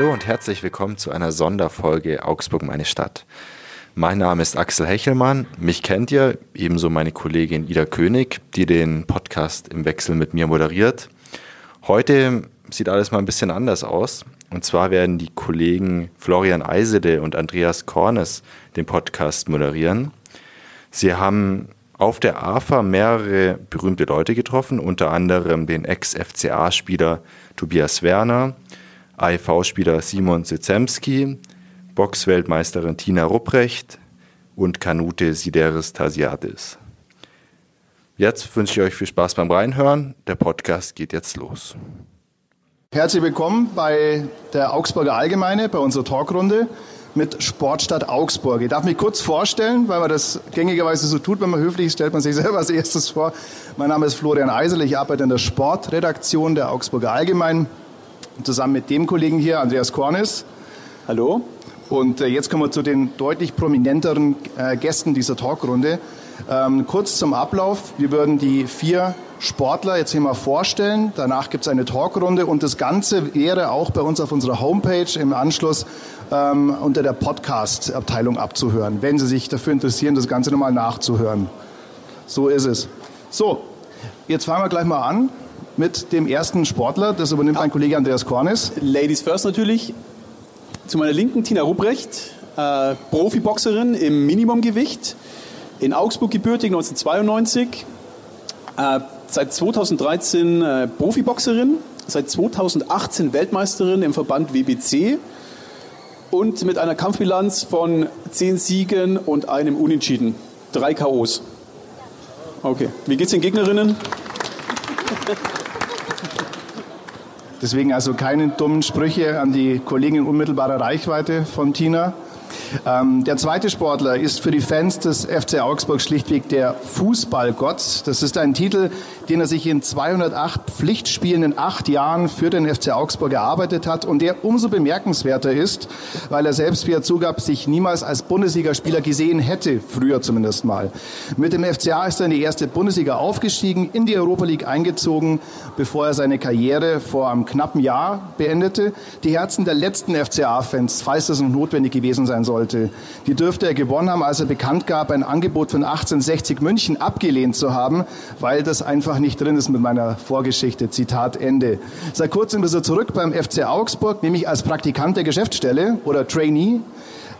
Hallo und herzlich willkommen zu einer Sonderfolge Augsburg meine Stadt. Mein Name ist Axel Hechelmann. Mich kennt ihr, ebenso meine Kollegin Ida König, die den Podcast im Wechsel mit mir moderiert. Heute sieht alles mal ein bisschen anders aus. Und zwar werden die Kollegen Florian Eisele und Andreas Kornes den Podcast moderieren. Sie haben auf der AFA mehrere berühmte Leute getroffen, unter anderem den Ex-FCA-Spieler Tobias Werner, AIV-Spieler Simon Sezemski, Boxweltmeisterin Tina Rupprecht und Kanute Sideris Tasiadis. Jetzt wünsche ich euch viel Spaß beim Reinhören. Der Podcast geht jetzt los. Herzlich willkommen bei der Augsburger Allgemeine, bei unserer Talkrunde mit Sportstadt Augsburg. Ich darf mich kurz vorstellen, weil man das gängigerweise so tut, wenn man höflich ist, stellt man sich selber als erstes vor. Mein Name ist Florian Eisel, ich arbeite in der Sportredaktion der Augsburger Allgemeinen zusammen mit dem Kollegen hier, Andreas Kornis. Hallo. Und äh, jetzt kommen wir zu den deutlich prominenteren äh, Gästen dieser Talkrunde. Ähm, kurz zum Ablauf. Wir würden die vier Sportler jetzt hier mal vorstellen. Danach gibt es eine Talkrunde und das Ganze wäre auch bei uns auf unserer Homepage im Anschluss ähm, unter der Podcast-Abteilung abzuhören, wenn Sie sich dafür interessieren, das Ganze nochmal nachzuhören. So ist es. So, jetzt fangen wir gleich mal an mit dem ersten Sportler. Das übernimmt mein Kollege Andreas Kornis. Ladies first natürlich. Zu meiner Linken Tina Rupprecht, äh, Profiboxerin im Minimumgewicht, in Augsburg gebürtig 1992, äh, seit 2013 äh, Profiboxerin, seit 2018 Weltmeisterin im Verband WBC und mit einer Kampfbilanz von 10 Siegen und einem Unentschieden. Drei K.O.s. Okay. Wie geht's den Gegnerinnen? Deswegen also keine dummen Sprüche an die Kollegen in unmittelbarer Reichweite von Tina. Ähm, der zweite Sportler ist für die Fans des FC Augsburg schlichtweg der Fußballgott. Das ist ein Titel, den er sich in 208 Pflichtspielen in acht Jahren für den FC Augsburg erarbeitet hat und der umso bemerkenswerter ist, weil er selbst, wie er zugab, sich niemals als Bundesligaspieler gesehen hätte, früher zumindest mal. Mit dem FCA ist er in die erste Bundesliga aufgestiegen, in die Europa League eingezogen, bevor er seine Karriere vor einem knappen Jahr beendete. Die Herzen der letzten FCA-Fans, falls das noch notwendig gewesen sein soll, sollte. Die dürfte er gewonnen haben, als er bekannt gab, ein Angebot von 1860 München abgelehnt zu haben, weil das einfach nicht drin ist mit meiner Vorgeschichte. Zitat Ende. Seit kurzem ist er zurück beim FC Augsburg, nämlich als Praktikant der Geschäftsstelle oder Trainee.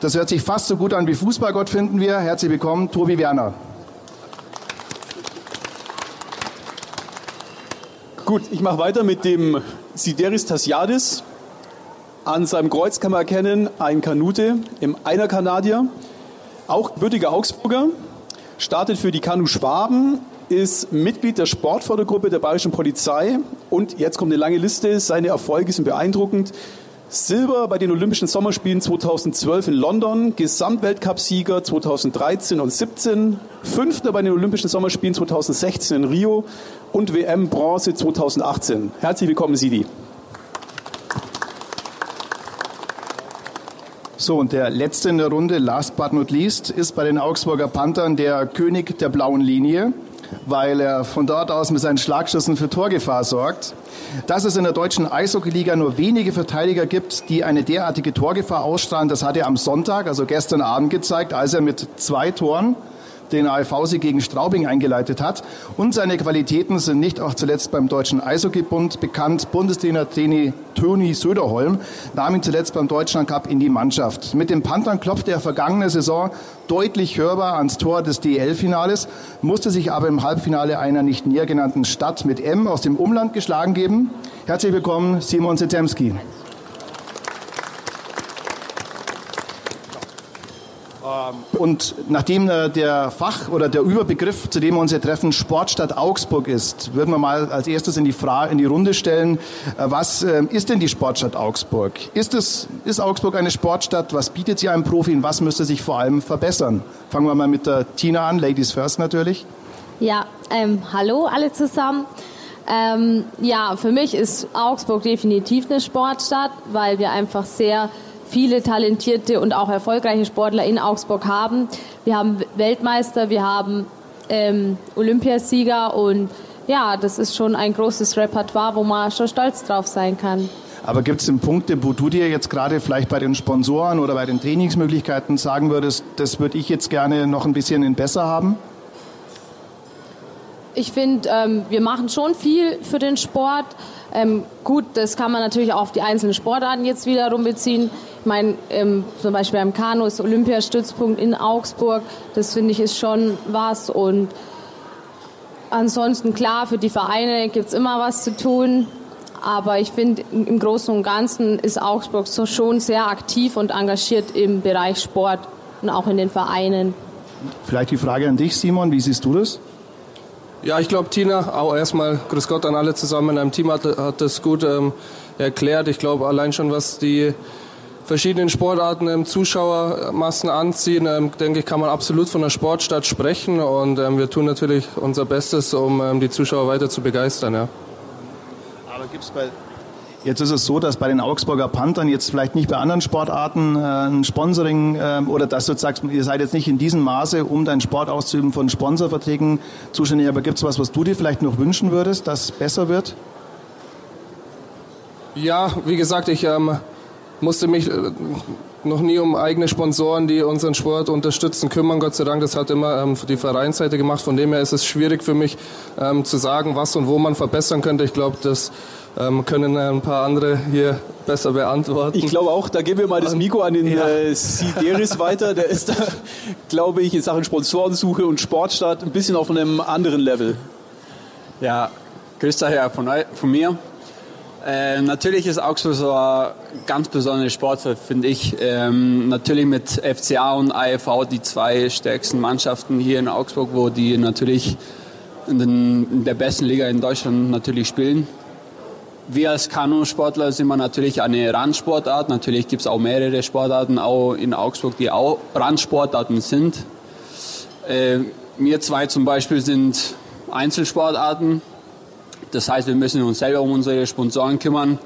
Das hört sich fast so gut an wie Fußballgott, finden wir. Herzlich willkommen, Tobi Werner. Gut, ich mache weiter mit dem Sideris Tasiadis. An seinem Kreuz kann man erkennen ein Kanute im Einer Kanadier, auch gebürtiger Augsburger, startet für die Kanu Schwaben, ist Mitglied der Sportfördergruppe der Bayerischen Polizei und jetzt kommt eine lange Liste. Seine Erfolge sind beeindruckend. Silber bei den Olympischen Sommerspielen 2012 in London, Gesamtweltcupsieger 2013 und 17, Fünfter bei den Olympischen Sommerspielen 2016 in Rio und WM Bronze 2018. Herzlich willkommen, Sidi. So, und der letzte in der Runde, last but not least, ist bei den Augsburger Panthern der König der blauen Linie, weil er von dort aus mit seinen Schlagschüssen für Torgefahr sorgt. Dass es in der deutschen Eishockeyliga nur wenige Verteidiger gibt, die eine derartige Torgefahr ausstrahlen, das hat er am Sonntag, also gestern Abend gezeigt, als er mit zwei Toren den AFV-Sieg gegen Straubing eingeleitet hat. Und seine Qualitäten sind nicht auch zuletzt beim Deutschen Eishockeybund bekannt. Bundestrainer Toni Söderholm nahm ihn zuletzt beim Deutschland Cup in die Mannschaft. Mit dem Panthern klopfte er vergangene Saison deutlich hörbar ans Tor des DL-Finales, musste sich aber im Halbfinale einer nicht näher genannten Stadt mit M aus dem Umland geschlagen geben. Herzlich willkommen, Simon Zetemski. Und nachdem äh, der Fach- oder der Überbegriff, zu dem wir uns hier treffen, Sportstadt Augsburg ist, würden wir mal als erstes in die, Frage, in die Runde stellen, äh, was äh, ist denn die Sportstadt Augsburg? Ist, es, ist Augsburg eine Sportstadt? Was bietet sie einem Profi und was müsste sich vor allem verbessern? Fangen wir mal mit der Tina an, Ladies First natürlich. Ja, ähm, hallo alle zusammen. Ähm, ja, für mich ist Augsburg definitiv eine Sportstadt, weil wir einfach sehr viele talentierte und auch erfolgreiche Sportler in Augsburg haben. Wir haben Weltmeister, wir haben ähm, Olympiasieger und ja, das ist schon ein großes Repertoire, wo man schon stolz drauf sein kann. Aber gibt es denn Punkte, wo du dir jetzt gerade vielleicht bei den Sponsoren oder bei den Trainingsmöglichkeiten sagen würdest, das würde ich jetzt gerne noch ein bisschen in besser haben? Ich finde, ähm, wir machen schon viel für den Sport. Ähm, gut, das kann man natürlich auch auf die einzelnen Sportarten jetzt wiederum beziehen. Ich meine, ähm, zum Beispiel beim Kanu ist Olympiastützpunkt in Augsburg. Das finde ich ist schon was. Und ansonsten klar, für die Vereine gibt es immer was zu tun. Aber ich finde, im Großen und Ganzen ist Augsburg so schon sehr aktiv und engagiert im Bereich Sport und auch in den Vereinen. Vielleicht die Frage an dich, Simon. Wie siehst du das? Ja, ich glaube, Tina, auch erstmal Grüß Gott an alle zusammen. Im Team hat, hat das gut ähm, erklärt. Ich glaube, allein schon, was die verschiedenen Sportarten ähm, Zuschauermassen anziehen, ähm, denke ich, kann man absolut von einer Sportstadt sprechen. Und ähm, wir tun natürlich unser Bestes, um ähm, die Zuschauer weiter zu begeistern. Ja. Aber gibt es bei Jetzt ist es so, dass bei den Augsburger Panthern jetzt vielleicht nicht bei anderen Sportarten äh, ein Sponsoring äh, oder dass du sagst, ihr seid jetzt nicht in diesem Maße, um deinen Sport auszuüben, von Sponsorverträgen zuständig. Aber gibt es was, was du dir vielleicht noch wünschen würdest, dass besser wird? Ja, wie gesagt, ich ähm, musste mich äh, noch nie um eigene Sponsoren, die unseren Sport unterstützen, kümmern. Gott sei Dank, das hat immer ähm, die Vereinsseite gemacht. Von dem her ist es schwierig für mich ähm, zu sagen, was und wo man verbessern könnte. Ich glaube, das ähm, können ein paar andere hier besser beantworten. Ich glaube auch, da geben wir mal das Mikro an den ja. äh, Sideris weiter. Der ist da, glaube ich, in Sachen Sponsorensuche und Sportstart ein bisschen auf einem anderen Level. Ja, grüß daher von, von mir. Äh, natürlich ist Augsburg so eine ganz besondere Sportart, finde ich. Ähm, natürlich mit FCA und AFV die zwei stärksten Mannschaften hier in Augsburg, wo die natürlich in, den, in der besten Liga in Deutschland natürlich spielen wir als Kanusportler sind wir natürlich eine Randsportart. Natürlich gibt es auch mehrere Sportarten auch in Augsburg, die auch Randsportarten sind. Äh, wir zwei zum Beispiel sind Einzelsportarten. Das heißt, wir müssen uns selber um unsere Sponsoren kümmern.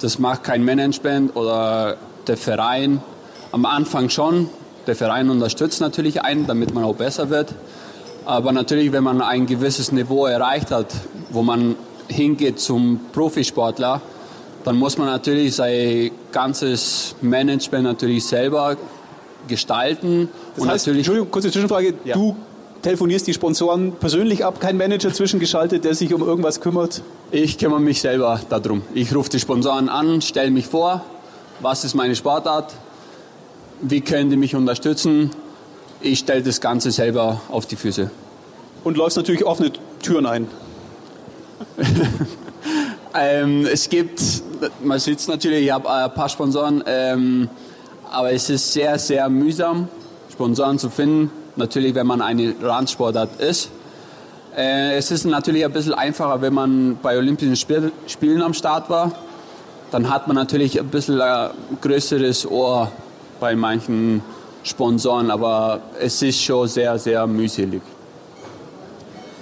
Das macht kein Management oder der Verein. Am Anfang schon. Der Verein unterstützt natürlich einen, damit man auch besser wird. Aber natürlich, wenn man ein gewisses Niveau erreicht hat, wo man hingeht zum Profisportler, dann muss man natürlich sein ganzes Management natürlich selber gestalten. Das und heißt, natürlich, Entschuldigung, kurze Zwischenfrage. Ja. Du telefonierst die Sponsoren persönlich ab, kein Manager zwischengeschaltet, der sich um irgendwas kümmert? Ich kümmere mich selber darum. Ich rufe die Sponsoren an, stelle mich vor, was ist meine Sportart, wie können die mich unterstützen. Ich stelle das Ganze selber auf die Füße. Und läufst natürlich offene Türen ein. ähm, es gibt, man sieht es natürlich, ich habe ein paar Sponsoren, ähm, aber es ist sehr, sehr mühsam, Sponsoren zu finden. Natürlich, wenn man eine Randsportart ist. Äh, es ist natürlich ein bisschen einfacher, wenn man bei Olympischen Spiel, Spielen am Start war. Dann hat man natürlich ein bisschen ein größeres Ohr bei manchen Sponsoren, aber es ist schon sehr, sehr mühselig.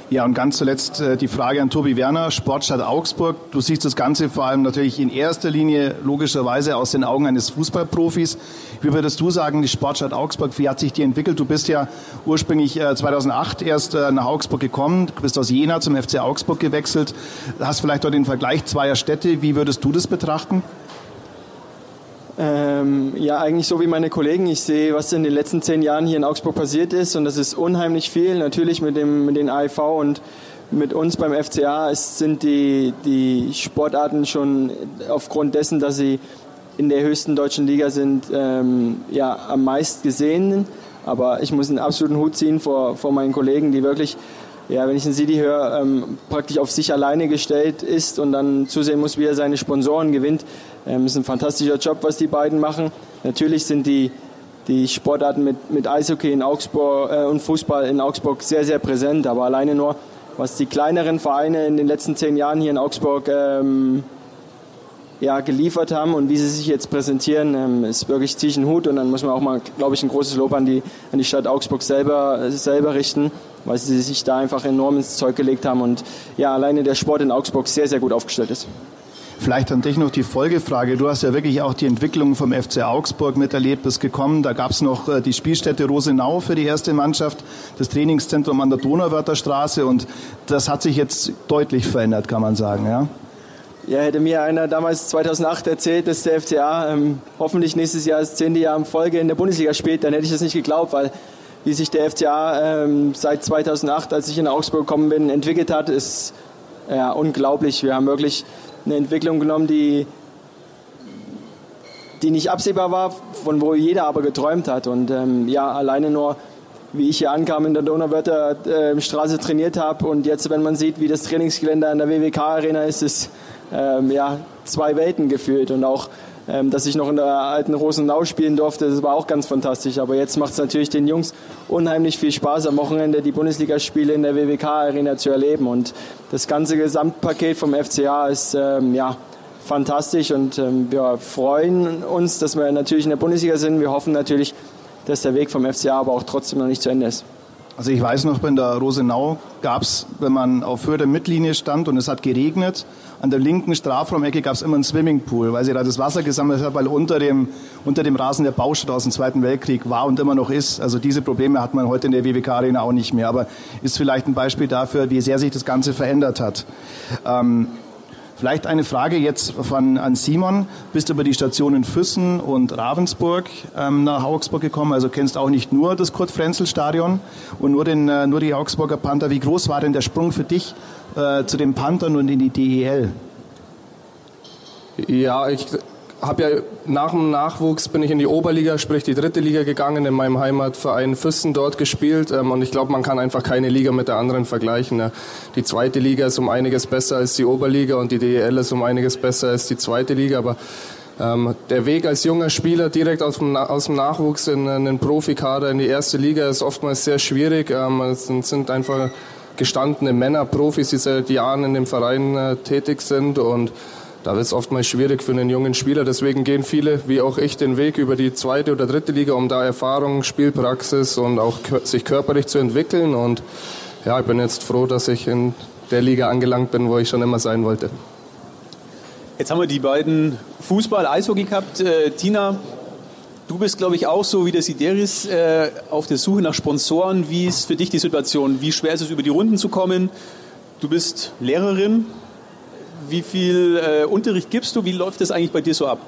Ja, und ganz zuletzt äh, die Frage an Tobi Werner, Sportstadt Augsburg. Du siehst das Ganze vor allem natürlich in erster Linie logischerweise aus den Augen eines Fußballprofis. Wie würdest du sagen, die Sportstadt Augsburg, wie hat sich die entwickelt? Du bist ja ursprünglich äh, 2008 erst äh, nach Augsburg gekommen, du bist aus Jena zum FC Augsburg gewechselt, hast vielleicht dort den Vergleich zweier Städte. Wie würdest du das betrachten? Ähm, ja, eigentlich so wie meine Kollegen. Ich sehe, was in den letzten zehn Jahren hier in Augsburg passiert ist und das ist unheimlich viel. Natürlich mit, dem, mit den AIV und mit uns beim FCA es sind die, die Sportarten schon aufgrund dessen, dass sie in der höchsten deutschen Liga sind, ähm, ja, am meist gesehen. Aber ich muss einen absoluten Hut ziehen vor, vor meinen Kollegen, die wirklich ja, wenn ich einen Sidi höre, ähm, praktisch auf sich alleine gestellt ist und dann zusehen muss, wie er seine Sponsoren gewinnt. Ähm, ist ein fantastischer Job, was die beiden machen. Natürlich sind die, die Sportarten mit, mit Eishockey in Augsburg äh, und Fußball in Augsburg sehr, sehr präsent. Aber alleine nur, was die kleineren Vereine in den letzten zehn Jahren hier in Augsburg ähm, ja, geliefert haben und wie sie sich jetzt präsentieren, ähm, ist wirklich ziemlich ein Hut. Und dann muss man auch mal, glaube ich, ein großes Lob an die, an die Stadt Augsburg selber, selber richten, weil sie sich da einfach enorm ins Zeug gelegt haben und ja, alleine der Sport in Augsburg sehr, sehr gut aufgestellt ist. Vielleicht an dich noch die Folgefrage. Du hast ja wirklich auch die Entwicklung vom FC Augsburg miterlebt, bist gekommen. Da gab es noch äh, die Spielstätte Rosenau für die erste Mannschaft, das Trainingszentrum an der Donauwörther Straße und das hat sich jetzt deutlich verändert, kann man sagen. Ja? Ja, hätte mir einer damals 2008 erzählt, dass der FCA ähm, hoffentlich nächstes Jahr das zehnte Jahr in Folge in der Bundesliga spielt, dann hätte ich das nicht geglaubt, weil wie sich der FCA ähm, seit 2008, als ich in Augsburg gekommen bin, entwickelt hat, ist ja, unglaublich. Wir haben wirklich eine Entwicklung genommen, die, die nicht absehbar war, von wo jeder aber geträumt hat. Und ähm, ja, alleine nur, wie ich hier ankam in der Donauwörther äh, Straße trainiert habe und jetzt, wenn man sieht, wie das Trainingsgelände an der WWK Arena ist, ist ähm, ja, zwei Welten gefühlt. Und auch, ähm, dass ich noch in der alten Rosenau spielen durfte, das war auch ganz fantastisch. Aber jetzt macht es natürlich den Jungs unheimlich viel Spaß, am Wochenende die Bundesligaspiele in der WWK Arena zu erleben. Und das ganze Gesamtpaket vom FCA ist ähm, ja, fantastisch und ähm, wir freuen uns, dass wir natürlich in der Bundesliga sind. Wir hoffen natürlich, dass der Weg vom FCA aber auch trotzdem noch nicht zu Ende ist. Also ich weiß noch, in der Rosenau gab es, wenn man auf Höhe der Mittellinie stand und es hat geregnet, an der linken Strafraumecke gab es immer einen Swimmingpool, weil sie da das Wasser gesammelt hat, weil unter dem, unter dem Rasen der Baustelle aus dem Zweiten Weltkrieg war und immer noch ist. Also diese Probleme hat man heute in der WWK-Arena auch nicht mehr. Aber ist vielleicht ein Beispiel dafür, wie sehr sich das Ganze verändert hat. Ähm, Vielleicht eine Frage jetzt von, an Simon. Bist du über die Stationen Füssen und Ravensburg ähm, nach Augsburg gekommen? Also kennst auch nicht nur das Kurt-Frenzel-Stadion und nur, den, äh, nur die Augsburger Panther. Wie groß war denn der Sprung für dich äh, zu den Panthern und in die DEL? Ja, ich habe ja nach dem Nachwuchs bin ich in die Oberliga, sprich die dritte Liga gegangen, in meinem Heimatverein Füssen dort gespielt ähm, und ich glaube, man kann einfach keine Liga mit der anderen vergleichen. Ja. Die zweite Liga ist um einiges besser als die Oberliga und die DEL ist um einiges besser als die zweite Liga, aber ähm, der Weg als junger Spieler direkt aus dem, aus dem Nachwuchs in, in den Profikader in die erste Liga ist oftmals sehr schwierig. Ähm, es sind einfach gestandene Männer, Profis, die seit Jahren in dem Verein äh, tätig sind und da wird es oftmals schwierig für einen jungen Spieler. Deswegen gehen viele, wie auch ich, den Weg über die zweite oder dritte Liga, um da Erfahrung, Spielpraxis und auch sich körperlich zu entwickeln. Und ja, ich bin jetzt froh, dass ich in der Liga angelangt bin, wo ich schon immer sein wollte. Jetzt haben wir die beiden Fußball, Eishockey gehabt. Äh, Tina, du bist, glaube ich, auch so wie der Sideris äh, auf der Suche nach Sponsoren. Wie ist für dich die Situation? Wie schwer ist es, über die Runden zu kommen? Du bist Lehrerin, wie viel äh, Unterricht gibst du? Wie läuft das eigentlich bei dir so ab?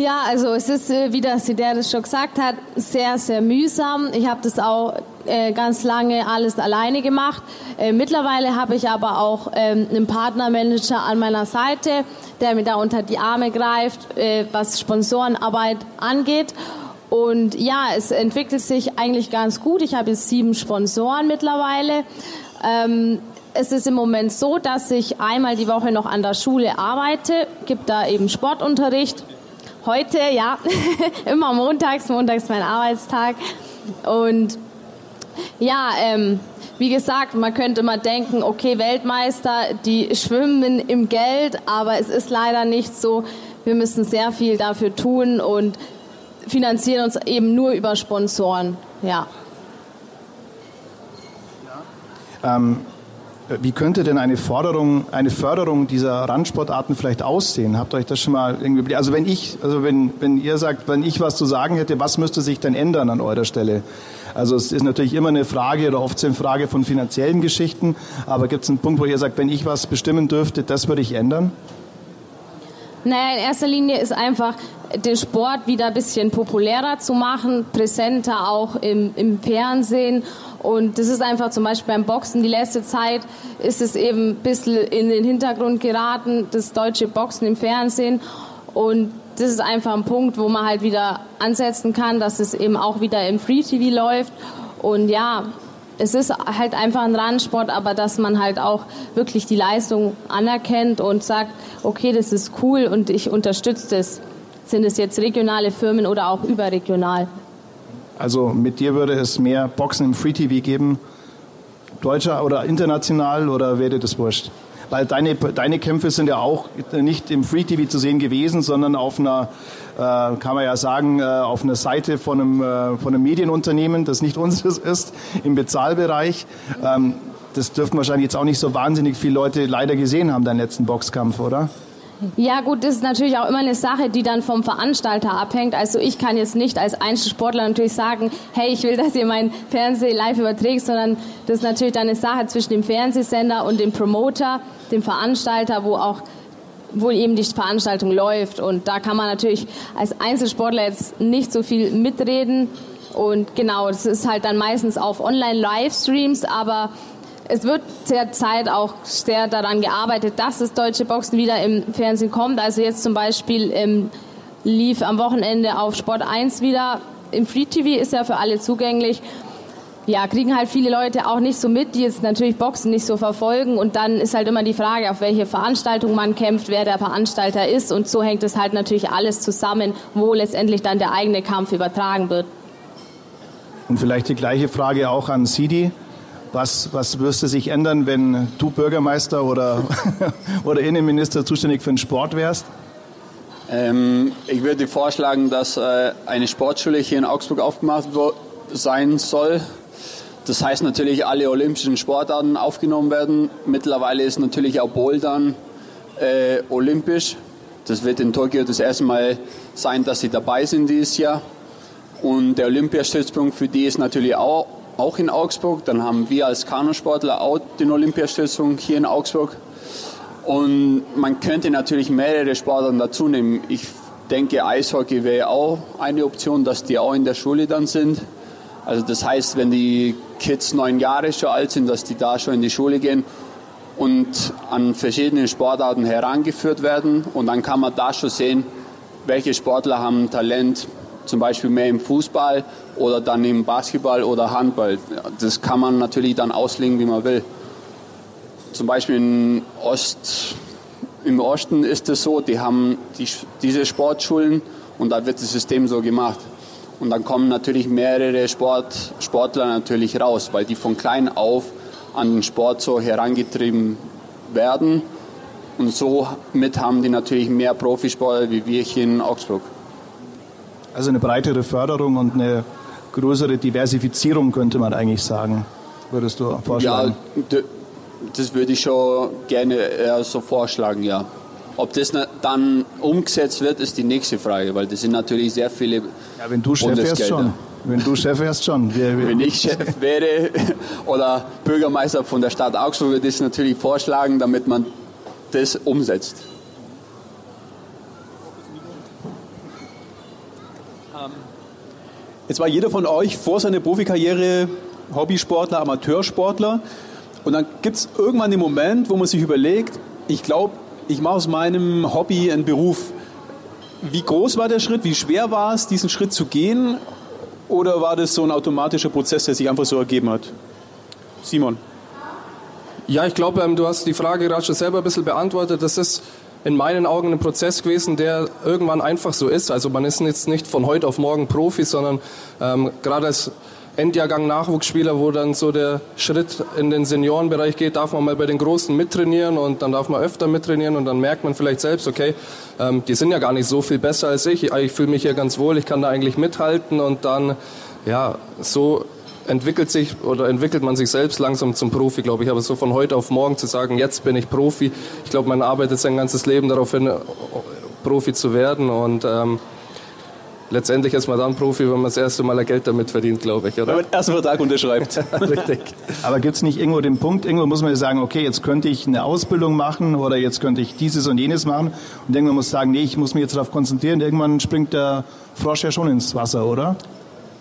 Ja, also es ist, äh, wie das das schon gesagt hat, sehr, sehr mühsam. Ich habe das auch äh, ganz lange alles alleine gemacht. Äh, mittlerweile habe ich aber auch ähm, einen Partnermanager an meiner Seite, der mir da unter die Arme greift, äh, was Sponsorenarbeit angeht. Und ja, es entwickelt sich eigentlich ganz gut. Ich habe jetzt sieben Sponsoren mittlerweile. Ähm, es ist im Moment so, dass ich einmal die Woche noch an der Schule arbeite, gibt da eben Sportunterricht. Heute, ja, immer montags, montags mein Arbeitstag. Und ja, ähm, wie gesagt, man könnte mal denken, okay, Weltmeister, die schwimmen im Geld, aber es ist leider nicht so. Wir müssen sehr viel dafür tun und finanzieren uns eben nur über Sponsoren, ja. Ähm, wie könnte denn eine Forderung, eine Förderung dieser Randsportarten vielleicht aussehen? Habt ihr euch das schon mal irgendwie, also wenn ich, also wenn, wenn ihr sagt, wenn ich was zu sagen hätte, was müsste sich denn ändern an eurer Stelle? Also es ist natürlich immer eine Frage oder oft eine Frage von finanziellen Geschichten, aber gibt es einen Punkt, wo ihr sagt, wenn ich was bestimmen dürfte, das würde ich ändern? Naja, in erster Linie ist einfach den Sport wieder ein bisschen populärer zu machen, präsenter auch im, im Fernsehen und das ist einfach zum Beispiel beim Boxen, die letzte Zeit ist es eben ein bisschen in den Hintergrund geraten, das deutsche Boxen im Fernsehen. Und das ist einfach ein Punkt, wo man halt wieder ansetzen kann, dass es eben auch wieder im Free TV läuft. Und ja, es ist halt einfach ein Randsport, aber dass man halt auch wirklich die Leistung anerkennt und sagt, okay, das ist cool und ich unterstütze das. Sind es jetzt regionale Firmen oder auch überregional? Also mit dir würde es mehr Boxen im Free TV geben, deutscher oder international oder wäre das wurscht? Weil deine, deine Kämpfe sind ja auch nicht im Free TV zu sehen gewesen, sondern auf einer, äh, kann man ja sagen, äh, auf einer Seite von einem, äh, von einem Medienunternehmen, das nicht unseres ist, im Bezahlbereich. Ähm, das dürften wahrscheinlich jetzt auch nicht so wahnsinnig viele Leute leider gesehen haben, deinen letzten Boxkampf, oder? Ja gut, das ist natürlich auch immer eine Sache, die dann vom Veranstalter abhängt. Also ich kann jetzt nicht als Einzelsportler natürlich sagen, hey, ich will, dass ihr mein Fernseh live überträgt, sondern das ist natürlich dann eine Sache zwischen dem Fernsehsender und dem Promoter, dem Veranstalter, wo auch wo eben die Veranstaltung läuft. Und da kann man natürlich als Einzelsportler jetzt nicht so viel mitreden. Und genau, das ist halt dann meistens auf Online-Livestreams, aber es wird derzeit auch sehr daran gearbeitet, dass das deutsche Boxen wieder im Fernsehen kommt. Also jetzt zum Beispiel ähm, lief am Wochenende auf Sport 1 wieder. Im Free TV ist ja für alle zugänglich. Ja, kriegen halt viele Leute auch nicht so mit, die jetzt natürlich Boxen nicht so verfolgen. Und dann ist halt immer die Frage, auf welche Veranstaltung man kämpft, wer der Veranstalter ist. Und so hängt es halt natürlich alles zusammen, wo letztendlich dann der eigene Kampf übertragen wird. Und vielleicht die gleiche Frage auch an Sidi. Was, was müsste sich ändern, wenn du Bürgermeister oder, oder Innenminister zuständig für den Sport wärst? Ähm, ich würde vorschlagen, dass äh, eine Sportschule hier in Augsburg aufgemacht sein soll. Das heißt natürlich, alle olympischen Sportarten aufgenommen werden. Mittlerweile ist natürlich auch Bouldern äh, olympisch. Das wird in Tokio das erste Mal sein, dass sie dabei sind dieses Jahr. Und der Olympiastützpunkt für die ist natürlich auch auch in Augsburg. Dann haben wir als Kanusportler auch den Olympiastützpunkt hier in Augsburg. Und man könnte natürlich mehrere Sportarten dazu nehmen. Ich denke, Eishockey wäre auch eine Option, dass die auch in der Schule dann sind. Also das heißt, wenn die Kids neun Jahre schon alt sind, dass die da schon in die Schule gehen und an verschiedene Sportarten herangeführt werden. Und dann kann man da schon sehen, welche Sportler haben Talent, zum Beispiel mehr im Fußball oder dann im Basketball oder Handball. Das kann man natürlich dann auslegen, wie man will. Zum Beispiel in Ost, im Osten ist es so, die haben die, diese Sportschulen und da wird das System so gemacht. Und dann kommen natürlich mehrere Sport, Sportler natürlich raus, weil die von klein auf an den Sport so herangetrieben werden. Und somit haben die natürlich mehr Profisportler wie wir hier in Augsburg. Also eine breitere Förderung und eine größere Diversifizierung könnte man eigentlich sagen, würdest du vorschlagen? Ja, das würde ich schon gerne eher so vorschlagen, ja. Ob das dann umgesetzt wird, ist die nächste Frage, weil das sind natürlich sehr viele. Ja, wenn du Chef wärst schon. Wenn du Chef wärst schon. Wenn ich Chef wäre oder Bürgermeister von der Stadt Augsburg, würde ich das natürlich vorschlagen, damit man das umsetzt. Jetzt war jeder von euch vor seiner Profikarriere Hobbysportler, Amateursportler. Und dann gibt es irgendwann den Moment, wo man sich überlegt, ich glaube, ich mache aus meinem Hobby einen Beruf. Wie groß war der Schritt? Wie schwer war es, diesen Schritt zu gehen? Oder war das so ein automatischer Prozess, der sich einfach so ergeben hat? Simon. Ja, ich glaube, ähm, du hast die Frage gerade schon selber ein bisschen beantwortet. Das ist in meinen Augen ein Prozess gewesen, der irgendwann einfach so ist. Also man ist jetzt nicht von heute auf morgen Profi, sondern ähm, gerade als Endjahrgang Nachwuchsspieler, wo dann so der Schritt in den Seniorenbereich geht, darf man mal bei den Großen mittrainieren und dann darf man öfter mittrainieren und dann merkt man vielleicht selbst, okay, ähm, die sind ja gar nicht so viel besser als ich, ich fühle mich hier ganz wohl, ich kann da eigentlich mithalten und dann, ja, so entwickelt sich oder entwickelt man sich selbst langsam zum Profi, glaube ich. Aber so von heute auf morgen zu sagen, jetzt bin ich Profi, ich glaube, man arbeitet sein ganzes Leben darauf hin, Profi zu werden und ähm, letztendlich ist man dann Profi, wenn man das erste Mal Geld damit verdient, glaube ich. Oder? Wenn man den ersten Vertrag unterschreibt. Richtig. Aber gibt es nicht irgendwo den Punkt, irgendwo muss man sagen, okay, jetzt könnte ich eine Ausbildung machen oder jetzt könnte ich dieses und jenes machen und irgendwann muss sagen, nee, ich muss mich jetzt darauf konzentrieren. Irgendwann springt der Frosch ja schon ins Wasser, oder?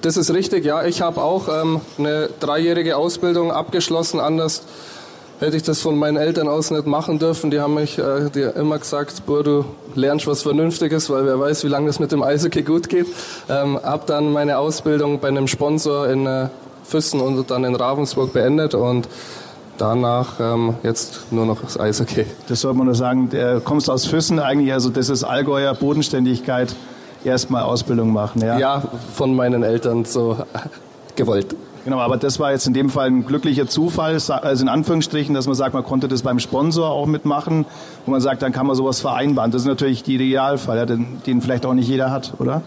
Das ist richtig, ja. Ich habe auch ähm, eine dreijährige Ausbildung abgeschlossen. Anders hätte ich das von meinen Eltern aus nicht machen dürfen. Die haben mich äh, die immer gesagt, boah, du lernst was Vernünftiges, weil wer weiß, wie lange das mit dem Eishockey gut geht. Ähm, habe dann meine Ausbildung bei einem Sponsor in äh, Füssen und dann in Ravensburg beendet und danach ähm, jetzt nur noch das Eishockey. Das sollte man nur sagen. Du kommst aus Füssen eigentlich, also das ist Allgäuer Bodenständigkeit erstmal Ausbildung machen. Ja? ja, von meinen Eltern so gewollt. Genau, aber das war jetzt in dem Fall ein glücklicher Zufall, also in Anführungsstrichen, dass man sagt, man konnte das beim Sponsor auch mitmachen, wo man sagt, dann kann man sowas vereinbaren. Das ist natürlich der Idealfall, den, den vielleicht auch nicht jeder hat, oder?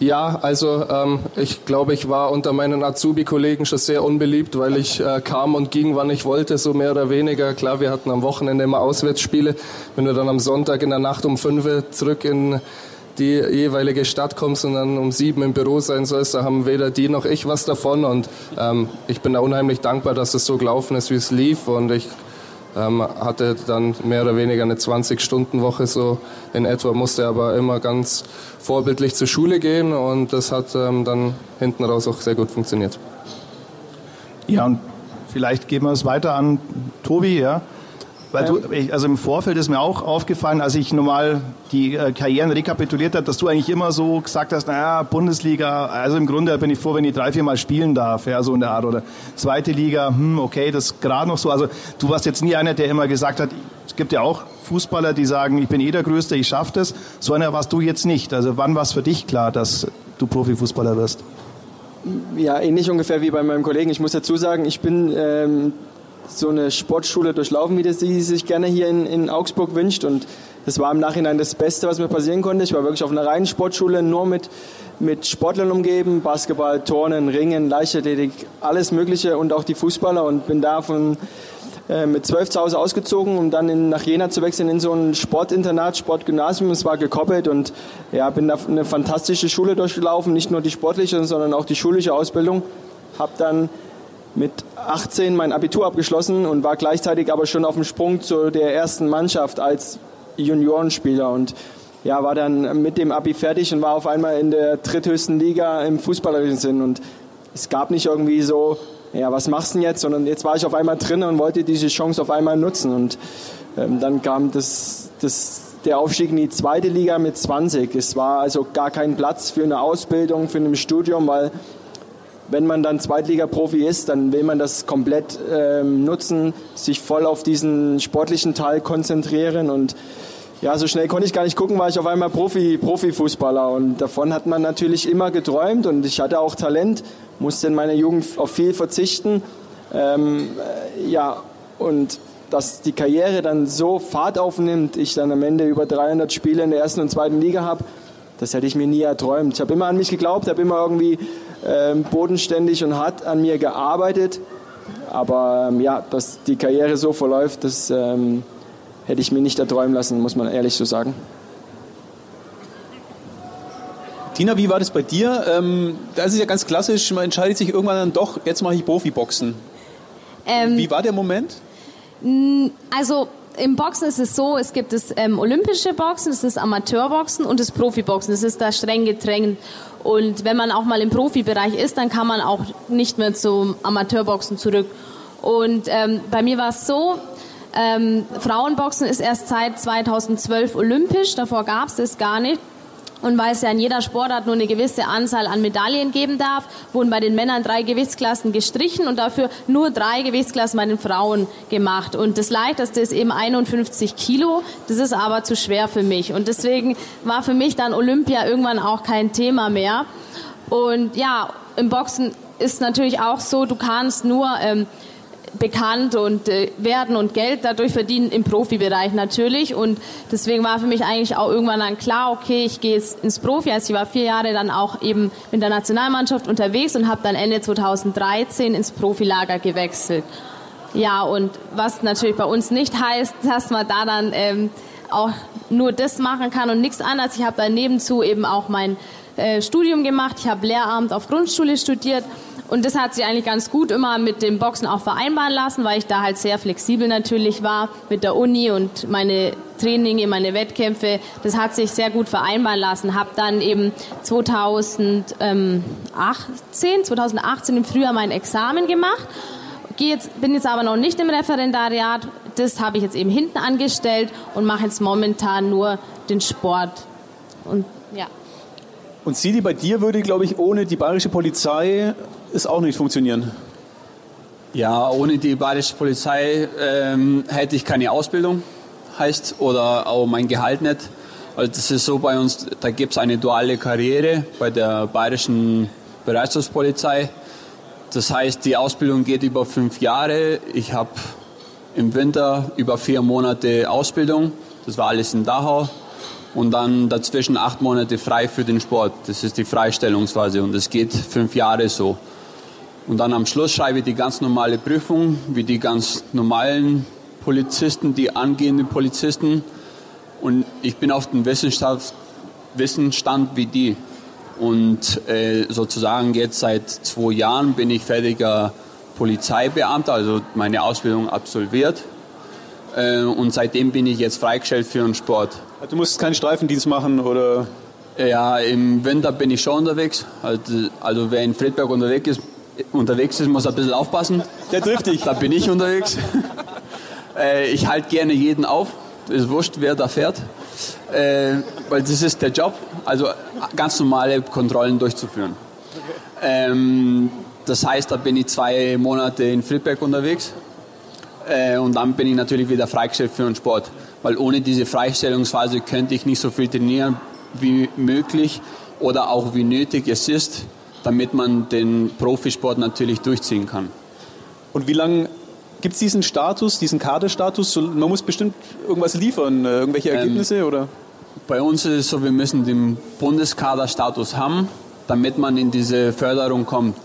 Ja, also ähm, ich glaube, ich war unter meinen Azubi-Kollegen schon sehr unbeliebt, weil ich äh, kam und ging, wann ich wollte, so mehr oder weniger. Klar, wir hatten am Wochenende immer Auswärtsspiele. Wenn du dann am Sonntag in der Nacht um fünf zurück in die jeweilige Stadt kommst und dann um sieben im Büro sein sollst, da haben weder die noch ich was davon. Und ähm, ich bin da unheimlich dankbar, dass es so gelaufen ist, wie es lief. Und ich ähm, hatte dann mehr oder weniger eine 20-Stunden-Woche so in etwa, musste aber immer ganz vorbildlich zur Schule gehen und das hat ähm, dann hinten raus auch sehr gut funktioniert. Ja, und vielleicht geben wir es weiter an Tobi, ja. Weil du, also im Vorfeld ist mir auch aufgefallen, als ich normal die äh, Karrieren rekapituliert habe, dass du eigentlich immer so gesagt hast, naja, Bundesliga, also im Grunde bin ich froh, wenn ich drei, vier Mal spielen darf, ja, so in der Art. Oder zweite Liga, hm, okay, das gerade noch so. Also du warst jetzt nie einer, der immer gesagt hat, es gibt ja auch Fußballer, die sagen, ich bin eh der Größte, ich schaffe das. So einer warst du jetzt nicht. Also wann war es für dich klar, dass du Profifußballer wirst? Ja, ähnlich ungefähr wie bei meinem Kollegen. Ich muss dazu sagen, ich bin ähm, so eine Sportschule durchlaufen, wie das sie sich gerne hier in, in Augsburg wünscht. Und das war im Nachhinein das Beste, was mir passieren konnte. Ich war wirklich auf einer reinen Sportschule, nur mit, mit Sportlern umgeben, Basketball, Turnen, Ringen, Leichtathletik, alles Mögliche und auch die Fußballer und bin da von äh, mit zwölf zu Hause ausgezogen, um dann in, nach Jena zu wechseln in so ein Sportinternat, Sportgymnasium. Es war gekoppelt und ja, bin da eine fantastische Schule durchgelaufen, nicht nur die sportliche, sondern auch die schulische Ausbildung. Habe dann mit 18 mein Abitur abgeschlossen und war gleichzeitig aber schon auf dem Sprung zu der ersten Mannschaft als Juniorenspieler. Und ja, war dann mit dem Abi fertig und war auf einmal in der dritthöchsten Liga im fußballerischen Sinn. Und es gab nicht irgendwie so, ja, was machst du denn jetzt, sondern jetzt war ich auf einmal drin und wollte diese Chance auf einmal nutzen. Und ähm, dann kam das, das, der Aufstieg in die zweite Liga mit 20. Es war also gar kein Platz für eine Ausbildung, für ein Studium, weil wenn man dann Zweitliga-Profi ist, dann will man das komplett ähm, nutzen, sich voll auf diesen sportlichen Teil konzentrieren und ja, so schnell konnte ich gar nicht gucken, war ich auf einmal Profi, Profifußballer und davon hat man natürlich immer geträumt und ich hatte auch Talent, musste in meiner Jugend auf viel verzichten. Ähm, äh, ja, und dass die Karriere dann so Fahrt aufnimmt, ich dann am Ende über 300 Spiele in der ersten und zweiten Liga habe, das hätte ich mir nie erträumt. Ich habe immer an mich geglaubt, habe immer irgendwie ähm, bodenständig und hart an mir gearbeitet. Aber ähm, ja, dass die Karriere so verläuft, das ähm, hätte ich mir nicht erträumen lassen, muss man ehrlich so sagen. Tina, wie war das bei dir? Ähm, das ist ja ganz klassisch, man entscheidet sich irgendwann dann doch, jetzt mache ich Profiboxen. Ähm, wie war der Moment? Also im Boxen ist es so, es gibt das ähm, olympische Boxen, das ist das Amateurboxen und das Profiboxen. Das ist da streng getrennt. Und wenn man auch mal im Profibereich ist, dann kann man auch nicht mehr zum Amateurboxen zurück. Und ähm, bei mir war es so, ähm, Frauenboxen ist erst seit 2012 olympisch, davor gab es das gar nicht. Und weil es ja in jeder Sportart nur eine gewisse Anzahl an Medaillen geben darf, wurden bei den Männern drei Gewichtsklassen gestrichen und dafür nur drei Gewichtsklassen bei den Frauen gemacht. Und das leichteste ist eben 51 Kilo. Das ist aber zu schwer für mich. Und deswegen war für mich dann Olympia irgendwann auch kein Thema mehr. Und ja, im Boxen ist natürlich auch so, du kannst nur ähm, bekannt und äh, werden und Geld dadurch verdienen im Profibereich natürlich. Und deswegen war für mich eigentlich auch irgendwann dann klar, okay, ich gehe jetzt ins Profi. Also ich war vier Jahre dann auch eben mit der Nationalmannschaft unterwegs und habe dann Ende 2013 ins Profilager gewechselt. Ja, und was natürlich bei uns nicht heißt, dass man da dann ähm, auch nur das machen kann und nichts anderes. Ich habe dann nebenzu eben auch mein äh, Studium gemacht. Ich habe Lehramt auf Grundschule studiert und das hat sich eigentlich ganz gut immer mit dem Boxen auch vereinbaren lassen, weil ich da halt sehr flexibel natürlich war mit der Uni und meine Traininge, meine Wettkämpfe. Das hat sich sehr gut vereinbaren lassen. Habe dann eben 2018, 2018 im Frühjahr mein Examen gemacht. Jetzt, bin jetzt aber noch nicht im Referendariat. Das habe ich jetzt eben hinten angestellt und mache jetzt momentan nur den Sport. Und ja. Und Sidi, bei dir würde, glaube ich, ohne die bayerische Polizei es auch nicht funktionieren. Ja, ohne die bayerische Polizei ähm, hätte ich keine Ausbildung, heißt, oder auch mein Gehalt nicht. Also das ist so bei uns, da gibt es eine duale Karriere bei der bayerischen Bereitschaftspolizei. Das heißt, die Ausbildung geht über fünf Jahre. Ich habe im Winter über vier Monate Ausbildung. Das war alles in Dachau. und dann dazwischen acht Monate frei für den Sport. Das ist die Freistellungsphase und es geht fünf Jahre so. Und dann am Schluss schreibe ich die ganz normale Prüfung, wie die ganz normalen Polizisten, die angehenden Polizisten. Und ich bin auf dem Wissenschaft, Wissensstand wie die. Und äh, sozusagen jetzt seit zwei Jahren bin ich fertiger Polizeibeamter, also meine Ausbildung absolviert. Äh, und seitdem bin ich jetzt freigestellt für den Sport. Du musst keinen Streifendienst machen oder? Ja, im Winter bin ich schon unterwegs. Also, also wer in Friedberg unterwegs ist, unterwegs ist, muss ein bisschen aufpassen. Der trifft dich. Da bin ich unterwegs. äh, ich halte gerne jeden auf. Ist wurscht, wer da fährt. Äh, weil das ist der Job, also ganz normale Kontrollen durchzuführen. Ähm, das heißt, da bin ich zwei Monate in Friedberg unterwegs äh, und dann bin ich natürlich wieder freigestellt für den Sport. Weil ohne diese Freistellungsphase könnte ich nicht so viel trainieren wie möglich oder auch wie nötig es ist, damit man den Profisport natürlich durchziehen kann. Und wie lange gibt es diesen Status, diesen Kaderstatus? Man muss bestimmt irgendwas liefern, äh, irgendwelche ähm, Ergebnisse ähm, oder? Bei uns ist es so, wir müssen den Bundeskaderstatus haben, damit man in diese Förderung kommt.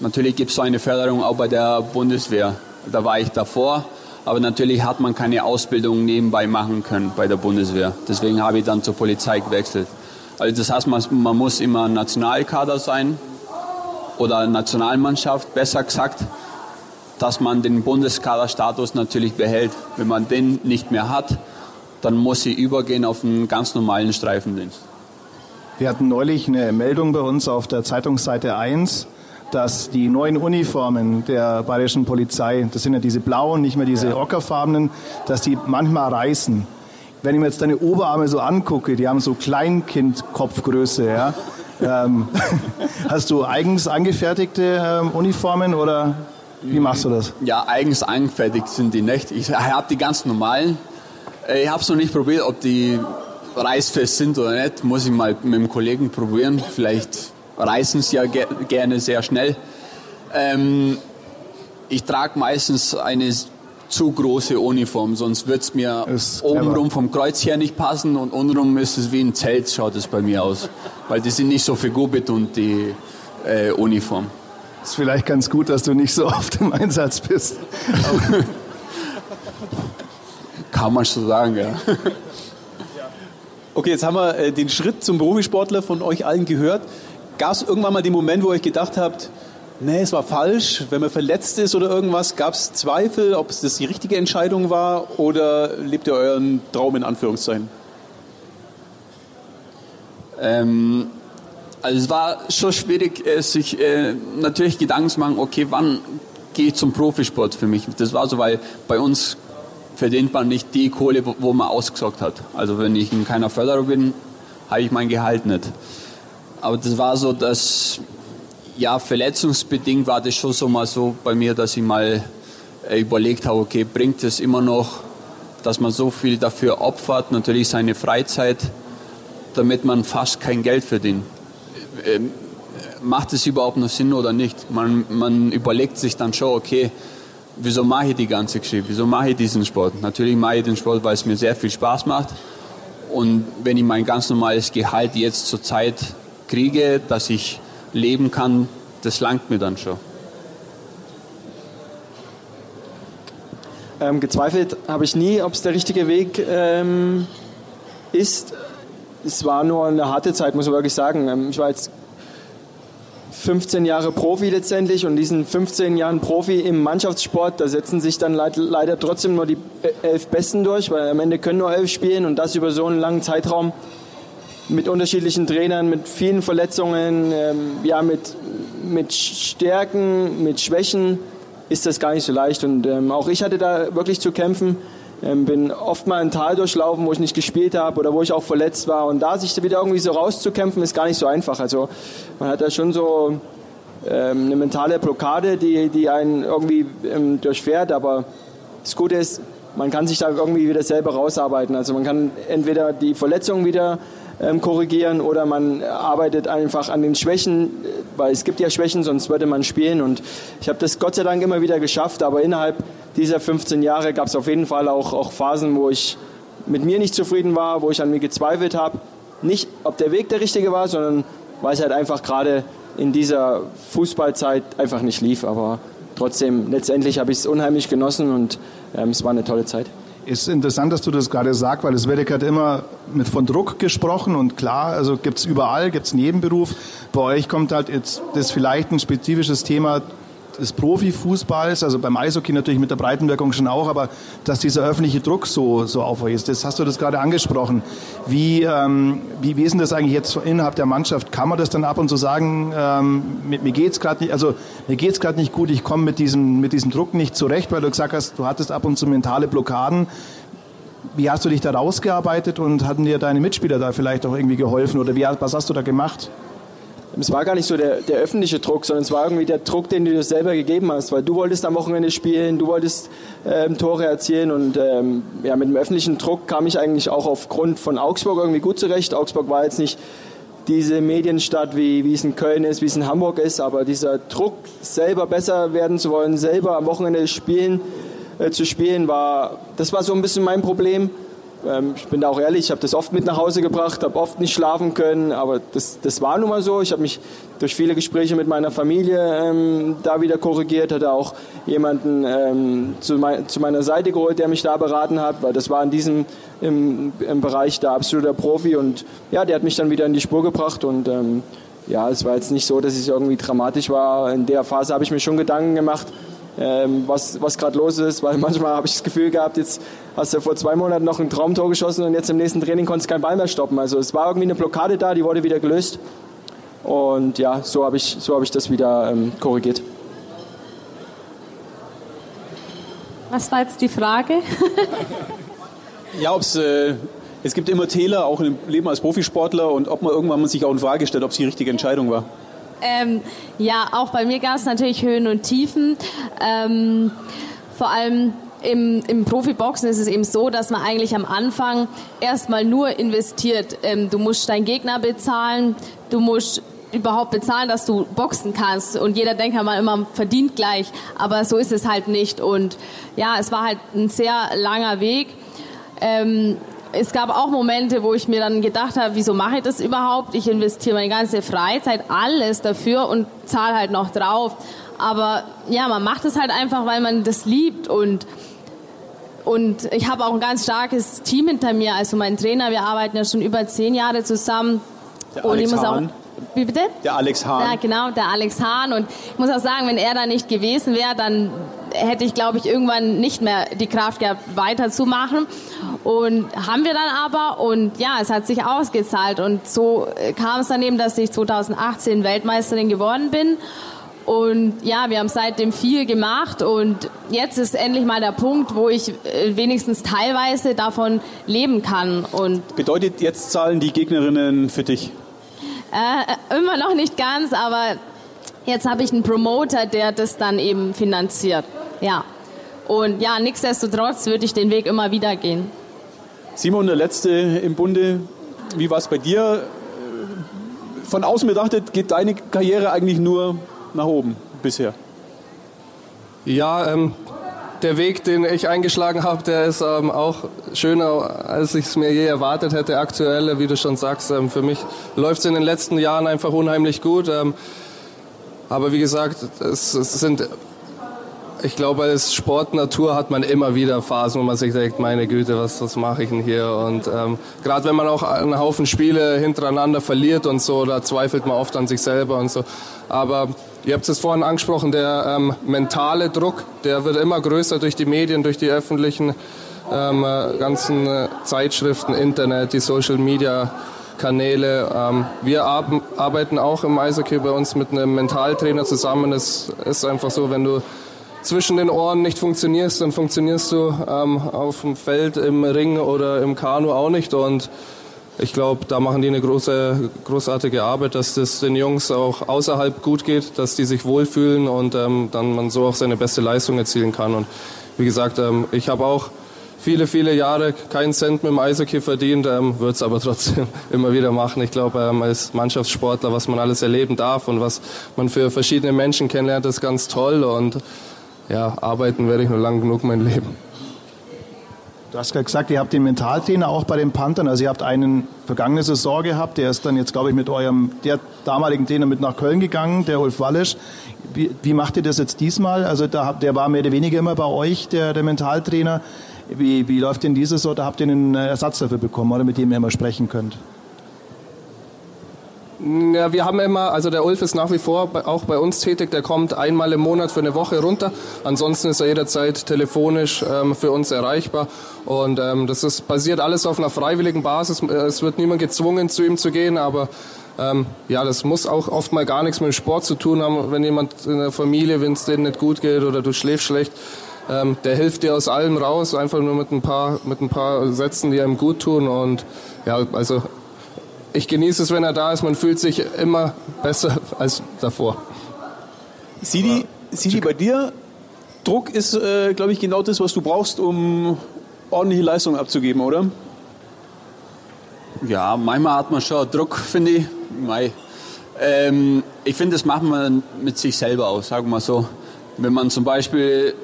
Natürlich gibt es so eine Förderung auch bei der Bundeswehr. Da war ich davor, aber natürlich hat man keine Ausbildung nebenbei machen können bei der Bundeswehr. Deswegen habe ich dann zur Polizei gewechselt. Also das heißt, man, man muss immer Nationalkader sein oder Nationalmannschaft, besser gesagt, dass man den Bundeskaderstatus natürlich behält. Wenn man den nicht mehr hat, dann muss sie übergehen auf einen ganz normalen Streifendienst. Wir hatten neulich eine Meldung bei uns auf der Zeitungsseite 1, dass die neuen Uniformen der bayerischen Polizei, das sind ja diese blauen, nicht mehr diese ockerfarbenen, dass die manchmal reißen. Wenn ich mir jetzt deine Oberarme so angucke, die haben so Kleinkind-Kopfgröße, ja. Ähm, hast du eigens angefertigte ähm, Uniformen oder wie machst du das? Ja, eigens angefertigt sind die nicht. Ich habe die ganz normalen. Äh, ich habe es noch nicht probiert, ob die reißfest sind oder nicht. Muss ich mal mit dem Kollegen probieren. Vielleicht reißen sie ja ge gerne sehr schnell. Ähm, ich trage meistens eine zu große Uniform, sonst wird es mir obenrum vom Kreuz her nicht passen und untenrum ist es wie ein Zelt, schaut es bei mir aus. Weil die sind nicht so figurbetont, die äh, Uniform. Ist vielleicht ganz gut, dass du nicht so oft im Einsatz bist. Kann man so sagen, ja. Okay, jetzt haben wir äh, den Schritt zum Profisportler von euch allen gehört. Gab es irgendwann mal den Moment, wo ihr euch gedacht habt, nee, es war falsch, wenn man verletzt ist oder irgendwas? Gab es Zweifel, ob es das die richtige Entscheidung war oder lebt ihr euren Traum in Anführungszeichen? Ähm, also es war schon schwierig, äh, sich äh, natürlich Gedanken zu machen, okay, wann gehe ich zum Profisport für mich? Das war so, weil bei uns verdient man nicht die Kohle, wo, wo man ausgesorgt hat. Also wenn ich in keiner Förderung bin, habe ich mein Gehalt nicht. Aber das war so, dass, ja, verletzungsbedingt war das schon so mal so bei mir, dass ich mal äh, überlegt habe, okay, bringt es immer noch, dass man so viel dafür opfert, natürlich seine Freizeit, damit man fast kein Geld verdient. Ähm, macht es überhaupt noch Sinn oder nicht? Man, man überlegt sich dann schon, okay, wieso mache ich die ganze Geschichte? Wieso mache ich diesen Sport? Natürlich mache ich den Sport, weil es mir sehr viel Spaß macht. Und wenn ich mein ganz normales Gehalt jetzt zur Zeit kriege, dass ich leben kann, das langt mir dann schon. Ähm, gezweifelt habe ich nie, ob es der richtige Weg ähm, ist. Es war nur eine harte Zeit, muss man wirklich sagen. Ähm, ich war jetzt 15 Jahre Profi letztendlich und diesen 15 Jahren Profi im Mannschaftssport, da setzen sich dann leider trotzdem nur die elf Besten durch, weil am Ende können nur elf spielen und das über so einen langen Zeitraum mit unterschiedlichen Trainern, mit vielen Verletzungen, ähm, ja, mit, mit Stärken, mit Schwächen ist das gar nicht so leicht. Und ähm, auch ich hatte da wirklich zu kämpfen. Ähm, bin oft mal ein Tal durchlaufen, wo ich nicht gespielt habe oder wo ich auch verletzt war. Und da sich wieder irgendwie so rauszukämpfen, ist gar nicht so einfach. Also man hat da schon so ähm, eine mentale Blockade, die, die einen irgendwie ähm, durchfährt. Aber das Gute ist, man kann sich da irgendwie wieder selber rausarbeiten. Also man kann entweder die Verletzung wieder ähm, korrigieren oder man arbeitet einfach an den Schwächen, weil es gibt ja Schwächen, sonst würde man spielen. Und ich habe das Gott sei Dank immer wieder geschafft, aber innerhalb dieser 15 Jahre gab es auf jeden Fall auch, auch Phasen, wo ich mit mir nicht zufrieden war, wo ich an mir gezweifelt habe. Nicht, ob der Weg der richtige war, sondern weil es halt einfach gerade in dieser Fußballzeit einfach nicht lief. Aber trotzdem, letztendlich habe ich es unheimlich genossen und ähm, es war eine tolle Zeit. Ist interessant, dass du das gerade sagst, weil es wird gerade immer mit von Druck gesprochen und klar, also gibt es überall, gibt es einen Nebenberuf. Bei euch kommt halt jetzt das vielleicht ein spezifisches Thema des Profifußballs, also beim Eishockey natürlich mit der Breitenwirkung schon auch, aber dass dieser öffentliche Druck so, so auf euch ist, das hast du das gerade angesprochen. Wie, ähm, wie, wie ist denn das eigentlich jetzt innerhalb der Mannschaft? Kann man das dann ab und zu sagen, ähm, mit, mir geht's gerade nicht, also gerade nicht gut, ich komme mit diesem, mit diesem Druck nicht zurecht, weil du gesagt hast, du hattest ab und zu mentale Blockaden. Wie hast du dich da rausgearbeitet und hatten dir deine Mitspieler da vielleicht auch irgendwie geholfen oder wie, was hast du da gemacht? Es war gar nicht so der, der öffentliche Druck, sondern es war irgendwie der Druck, den du dir selber gegeben hast, weil du wolltest am Wochenende spielen, du wolltest ähm, Tore erzielen und ähm, ja, mit dem öffentlichen Druck kam ich eigentlich auch aufgrund von Augsburg irgendwie gut zurecht. Augsburg war jetzt nicht diese Medienstadt, wie, wie es in Köln ist, wie es in Hamburg ist, aber dieser Druck, selber besser werden zu wollen, selber am Wochenende spielen, äh, zu spielen, war, das war so ein bisschen mein Problem. Ähm, ich bin da auch ehrlich, ich habe das oft mit nach Hause gebracht, habe oft nicht schlafen können, aber das, das war nun mal so. Ich habe mich durch viele Gespräche mit meiner Familie ähm, da wieder korrigiert, hatte auch jemanden ähm, zu, mein, zu, meiner Seite geholt, der mich da beraten hat, weil das war in diesem im, im Bereich der absoluter Profi und ja, der hat mich dann wieder in die Spur gebracht und ähm, ja, es war jetzt nicht so, dass es irgendwie dramatisch war. In der Phase habe ich mir schon Gedanken gemacht, ähm, was, was gerade los ist, weil manchmal habe ich das Gefühl gehabt, jetzt hast du vor zwei Monaten noch ein Traumtor geschossen und jetzt im nächsten Training konntest du keinen Ball mehr stoppen. Also es war irgendwie eine Blockade da, die wurde wieder gelöst. Und ja, so habe ich, so hab ich das wieder ähm, korrigiert. Was war jetzt die Frage? ja, ob es. Äh, es gibt immer Täler, auch im Leben als Profisportler, und ob man irgendwann mal sich auch in Frage stellt, ob es die richtige Entscheidung war. Ähm, ja, auch bei mir gab es natürlich Höhen und Tiefen. Ähm, vor allem im, im Profiboxen ist es eben so, dass man eigentlich am Anfang erstmal nur investiert. Ähm, du musst deinen Gegner bezahlen, du musst überhaupt bezahlen, dass du boxen kannst. Und jeder denkt ja mal immer, verdient gleich. Aber so ist es halt nicht. Und ja, es war halt ein sehr langer Weg. Ähm, es gab auch Momente, wo ich mir dann gedacht habe, wieso mache ich das überhaupt? Ich investiere meine ganze Freizeit, alles dafür und zahle halt noch drauf. Aber ja, man macht es halt einfach, weil man das liebt und und ich habe auch ein ganz starkes Team hinter mir. Also mein Trainer, wir arbeiten ja schon über zehn Jahre zusammen. Der und Alex ich muss Hahn. auch, wie bitte? Der Alex Hahn. Ja, genau, der Alex Hahn. Und ich muss auch sagen, wenn er da nicht gewesen wäre, dann hätte ich, glaube ich, irgendwann nicht mehr die Kraft gehabt, weiterzumachen. Und haben wir dann aber und ja, es hat sich ausgezahlt. Und so äh, kam es dann eben, dass ich 2018 Weltmeisterin geworden bin. Und ja, wir haben seitdem viel gemacht und jetzt ist endlich mal der Punkt, wo ich äh, wenigstens teilweise davon leben kann. Und Bedeutet jetzt zahlen die Gegnerinnen für dich? Äh, immer noch nicht ganz, aber jetzt habe ich einen Promoter, der das dann eben finanziert. Ja. Und ja, nichtsdestotrotz würde ich den Weg immer wieder gehen. Simon, der Letzte im Bunde, wie war es bei dir? Von außen betrachtet geht deine Karriere eigentlich nur nach oben bisher. Ja, ähm, der Weg, den ich eingeschlagen habe, der ist ähm, auch schöner, als ich es mir je erwartet hätte. Aktuell, wie du schon sagst, ähm, für mich läuft es in den letzten Jahren einfach unheimlich gut. Ähm, aber wie gesagt, es, es sind ich glaube, als Sportnatur hat man immer wieder Phasen, wo man sich denkt, meine Güte, was, was mache ich denn hier? Und ähm, gerade wenn man auch einen Haufen Spiele hintereinander verliert und so, da zweifelt man oft an sich selber und so. Aber ihr habt es vorhin angesprochen, der ähm, mentale Druck, der wird immer größer durch die Medien, durch die öffentlichen ähm, äh, ganzen äh, Zeitschriften, Internet, die Social Media. Kanäle. Ähm, wir arbeiten auch im Eishockey bei uns mit einem Mentaltrainer zusammen. Es ist einfach so, wenn du zwischen den Ohren nicht funktionierst, dann funktionierst du ähm, auf dem Feld, im Ring oder im Kanu auch nicht. Und ich glaube, da machen die eine große, großartige Arbeit, dass das den Jungs auch außerhalb gut geht, dass die sich wohlfühlen und ähm, dann man so auch seine beste Leistung erzielen kann. Und wie gesagt, ähm, ich habe auch viele, viele Jahre keinen Cent mit dem Eishockey verdient, ähm, würde es aber trotzdem immer wieder machen. Ich glaube, ähm, als Mannschaftssportler, was man alles erleben darf und was man für verschiedene Menschen kennenlernt, ist ganz toll und ja, arbeiten werde ich nur lang genug mein Leben. Du hast gerade gesagt, ihr habt den Mentaltrainer auch bei den Panthern. Also ihr habt einen vergangene Saison gehabt, der ist dann jetzt, glaube ich, mit eurem der damaligen Trainer mit nach Köln gegangen, der Ulf Wallisch. Wie, wie macht ihr das jetzt diesmal? Also da, der war mehr oder weniger immer bei euch, der, der Mentaltrainer. Wie, wie läuft denn diese Saison? Da habt ihr einen Ersatz dafür bekommen, oder mit dem ihr immer sprechen könnt? Ja, wir haben immer, also der Ulf ist nach wie vor auch bei uns tätig, der kommt einmal im Monat für eine Woche runter. Ansonsten ist er jederzeit telefonisch ähm, für uns erreichbar. Und ähm, das ist basiert alles auf einer freiwilligen Basis. Es wird niemand gezwungen, zu ihm zu gehen, aber ähm, ja, das muss auch oft mal gar nichts mit dem Sport zu tun haben, wenn jemand in der Familie, wenn es denen nicht gut geht oder du schläfst schlecht. Ähm, der hilft dir aus allem raus, einfach nur mit ein paar, mit ein paar Sätzen, die einem gut tun. Und ja, also ich genieße es, wenn er da ist. Man fühlt sich immer besser als davor. Sidi, Sidi bei dir, Druck ist, äh, glaube ich, genau das, was du brauchst, um ordentliche Leistung abzugeben, oder? Ja, manchmal hat man schon Druck, finde ich. Ähm, ich finde, das macht man mit sich selber aus, sagen wir mal so. Wenn man zum Beispiel,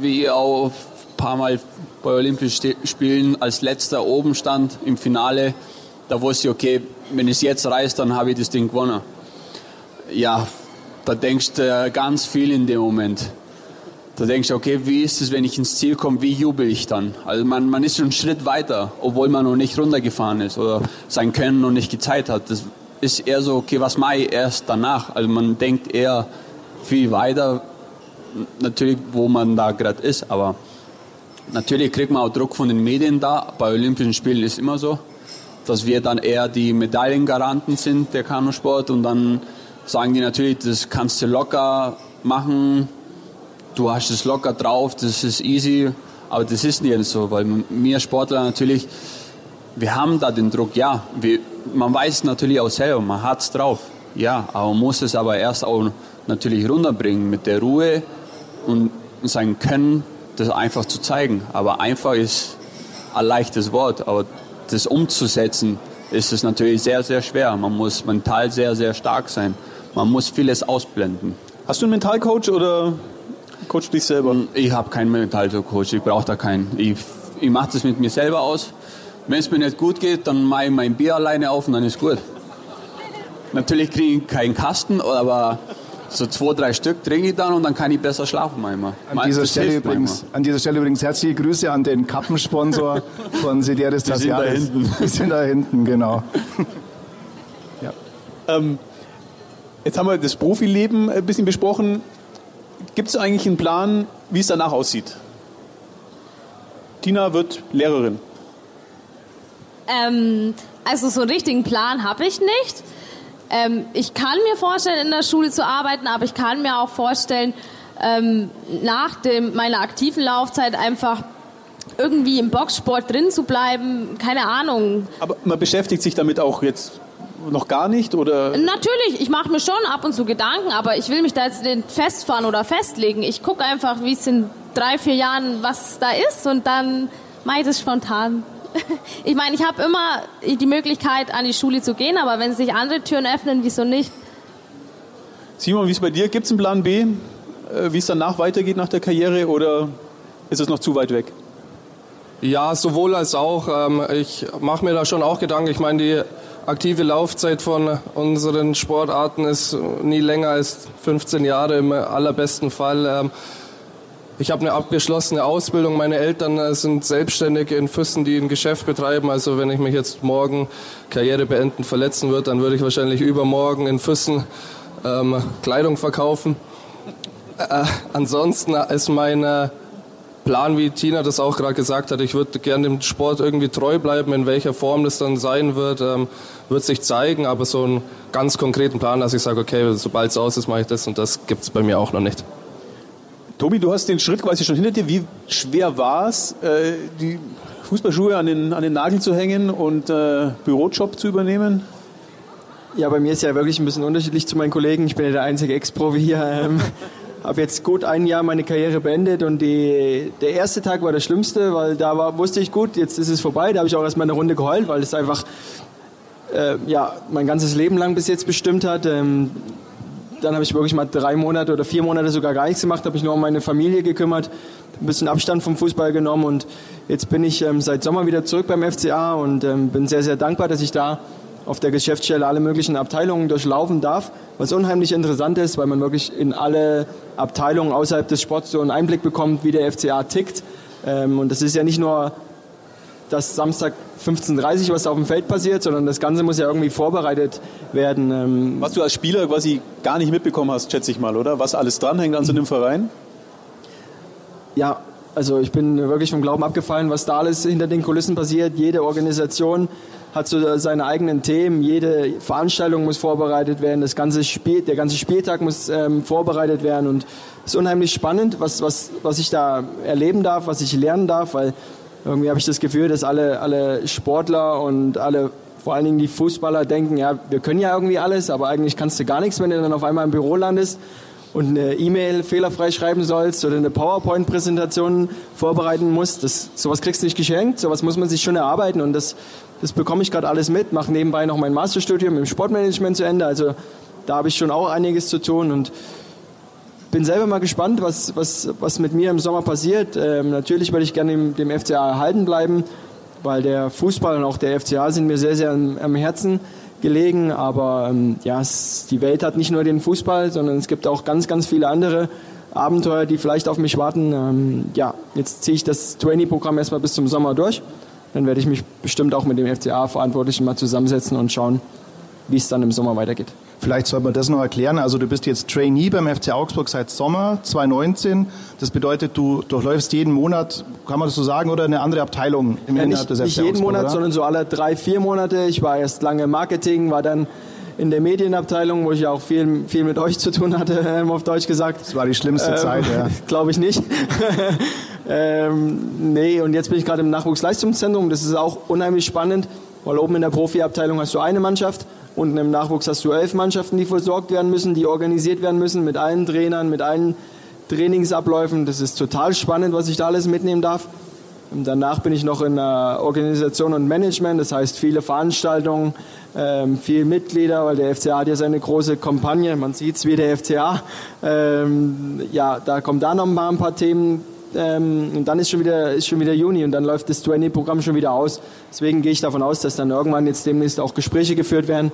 wie auch ein paar Mal bei Olympischen Spielen als letzter oben stand im Finale, da wusste ich, okay, wenn ich es jetzt reiße, dann habe ich das Ding gewonnen. Ja, da denkst du ganz viel in dem Moment. Da denkst du, okay, wie ist es, wenn ich ins Ziel komme, wie jubel ich dann? Also man, man ist schon einen Schritt weiter, obwohl man noch nicht runtergefahren ist oder sein Können noch nicht gezeigt hat. Das ist eher so, okay, was mache ich erst danach? Also man denkt eher viel weiter, natürlich, wo man da gerade ist, aber natürlich kriegt man auch Druck von den Medien da. Bei Olympischen Spielen ist immer so dass wir dann eher die Medaillengaranten sind, der Kanusport. Und dann sagen die natürlich, das kannst du locker machen, du hast es locker drauf, das ist easy. Aber das ist nicht so, weil wir Sportler natürlich, wir haben da den Druck, ja. Wir, man weiß natürlich auch selber, man hat es drauf. Ja, aber man muss es aber erst auch natürlich runterbringen mit der Ruhe und sein Können, das einfach zu zeigen. Aber einfach ist ein leichtes Wort, aber das umzusetzen, ist es natürlich sehr, sehr schwer. Man muss mental sehr, sehr stark sein. Man muss vieles ausblenden. Hast du einen Mentalcoach oder coach dich selber? Ich habe keinen Mentalcoach, ich brauche da keinen. Ich, ich mache das mit mir selber aus. Wenn es mir nicht gut geht, dann mache ich mein Bier alleine auf und dann ist gut. Natürlich kriege ich keinen Kasten, aber so zwei, drei Stück trinke ich dann und dann kann ich besser schlafen manchmal. An dieser, Stelle übrigens, an dieser Stelle übrigens herzliche Grüße an den Kappensponsor von Sideris Tasiades. Die sind da hinten. Die sind da hinten, genau. ja. Ähm, jetzt haben wir das Profileben ein bisschen besprochen. Gibt es eigentlich einen Plan, wie es danach aussieht? Tina wird Lehrerin. Ähm, also so einen richtigen Plan habe ich nicht. Ähm, ich kann mir vorstellen, in der Schule zu arbeiten, aber ich kann mir auch vorstellen, ähm, nach dem, meiner aktiven Laufzeit einfach irgendwie im Boxsport drin zu bleiben, keine Ahnung. Aber man beschäftigt sich damit auch jetzt noch gar nicht oder? Natürlich, ich mache mir schon ab und zu Gedanken, aber ich will mich da jetzt nicht festfahren oder festlegen. Ich gucke einfach, wie es in drei, vier Jahren was da ist und dann mache ich das spontan. ich meine, ich habe immer die Möglichkeit, an die Schule zu gehen, aber wenn sich andere Türen öffnen, wieso nicht? Simon, wie ist es bei dir? Gibt es einen Plan B, äh, wie es danach weitergeht nach der Karriere oder ist es noch zu weit weg? Ja, sowohl als auch. Ähm, ich mache mir da schon auch Gedanken. Ich meine, die aktive Laufzeit von unseren Sportarten ist nie länger als 15 Jahre im allerbesten Fall. Ich habe eine abgeschlossene Ausbildung. Meine Eltern äh, sind selbstständig in Füssen, die ein Geschäft betreiben. Also wenn ich mich jetzt morgen Karriere beenden verletzen würde, dann würde ich wahrscheinlich übermorgen in Füssen ähm, Kleidung verkaufen. Äh, ansonsten ist mein äh, Plan, wie Tina das auch gerade gesagt hat, ich würde gerne dem Sport irgendwie treu bleiben. In welcher Form das dann sein wird, ähm, wird sich zeigen. Aber so einen ganz konkreten Plan, dass ich sage, okay, sobald es aus ist, mache ich das und das gibt es bei mir auch noch nicht. Tobi, du hast den Schritt quasi schon hinter dir. Wie schwer war es, äh, die Fußballschuhe an den, an den Nagel zu hängen und äh, Bürojob zu übernehmen? Ja, bei mir ist ja wirklich ein bisschen unterschiedlich zu meinen Kollegen. Ich bin ja der einzige Ex-Profi hier. Ähm, habe jetzt gut ein Jahr meine Karriere beendet und die, der erste Tag war der schlimmste, weil da war, wusste ich gut, jetzt ist es vorbei. Da habe ich auch erstmal eine Runde geheult, weil es einfach äh, ja, mein ganzes Leben lang bis jetzt bestimmt hat. Ähm, dann habe ich wirklich mal drei Monate oder vier Monate sogar gar nichts gemacht, habe mich nur um meine Familie gekümmert, ein bisschen Abstand vom Fußball genommen und jetzt bin ich ähm, seit Sommer wieder zurück beim FCA und ähm, bin sehr, sehr dankbar, dass ich da auf der Geschäftsstelle alle möglichen Abteilungen durchlaufen darf, was unheimlich interessant ist, weil man wirklich in alle Abteilungen außerhalb des Sports so einen Einblick bekommt, wie der FCA tickt. Ähm, und das ist ja nicht nur das Samstag 15.30 Uhr, was auf dem Feld passiert, sondern das Ganze muss ja irgendwie vorbereitet werden. Ähm, was du als Spieler quasi gar nicht mitbekommen hast, schätze ich mal, oder? Was alles dranhängt an so einem Verein? Ja, also ich bin wirklich vom Glauben abgefallen, was da alles hinter den Kulissen passiert. Jede Organisation hat so seine eigenen Themen. Jede Veranstaltung muss vorbereitet werden. Das ganze Spiel, der ganze Spieltag muss ähm, vorbereitet werden. Und es ist unheimlich spannend, was, was, was ich da erleben darf, was ich lernen darf, weil irgendwie habe ich das Gefühl, dass alle, alle Sportler und alle, vor allen Dingen die Fußballer denken, ja, wir können ja irgendwie alles, aber eigentlich kannst du gar nichts, wenn du dann auf einmal im Büro landest und eine E-Mail fehlerfrei schreiben sollst oder eine PowerPoint-Präsentation vorbereiten musst. Das, sowas kriegst du nicht geschenkt, sowas muss man sich schon erarbeiten und das das bekomme ich gerade alles mit, mache nebenbei noch mein Masterstudium im Sportmanagement zu Ende. Also da habe ich schon auch einiges zu tun und bin selber mal gespannt, was, was, was mit mir im Sommer passiert. Ähm, natürlich werde ich gerne dem, dem FCA erhalten bleiben, weil der Fußball und auch der FCA sind mir sehr, sehr am, am Herzen gelegen. Aber ähm, ja, es, die Welt hat nicht nur den Fußball, sondern es gibt auch ganz, ganz viele andere Abenteuer, die vielleicht auf mich warten. Ähm, ja, jetzt ziehe ich das Trainee-Programm erstmal bis zum Sommer durch dann werde ich mich bestimmt auch mit dem FCA-Verantwortlichen mal zusammensetzen und schauen, wie es dann im Sommer weitergeht. Vielleicht sollte man das noch erklären. Also du bist jetzt Trainee beim FC Augsburg seit Sommer 2019. Das bedeutet, du durchläufst jeden Monat, kann man das so sagen, oder eine andere Abteilung im ja, nicht, des FC Nicht jeden Augsburg, Monat, oder? sondern so alle drei, vier Monate. Ich war erst lange im Marketing, war dann in der Medienabteilung, wo ich auch viel, viel mit euch zu tun hatte, ähm, auf Deutsch gesagt. Das war die schlimmste ähm, Zeit, ja. Glaube ich nicht. ähm, nee, und jetzt bin ich gerade im Nachwuchsleistungszentrum. Das ist auch unheimlich spannend, weil oben in der Profiabteilung hast du eine Mannschaft, unten im Nachwuchs hast du elf Mannschaften, die versorgt werden müssen, die organisiert werden müssen, mit allen Trainern, mit allen Trainingsabläufen. Das ist total spannend, was ich da alles mitnehmen darf. Und danach bin ich noch in der Organisation und Management, das heißt viele Veranstaltungen, ähm, viele Mitglieder, weil der FCA hat ja seine große Kampagne, man sieht es wie der FCA. Ähm, ja, da kommen da noch mal ein paar Themen ähm, und dann ist schon, wieder, ist schon wieder Juni und dann läuft das 20-Programm schon wieder aus. Deswegen gehe ich davon aus, dass dann irgendwann jetzt demnächst auch Gespräche geführt werden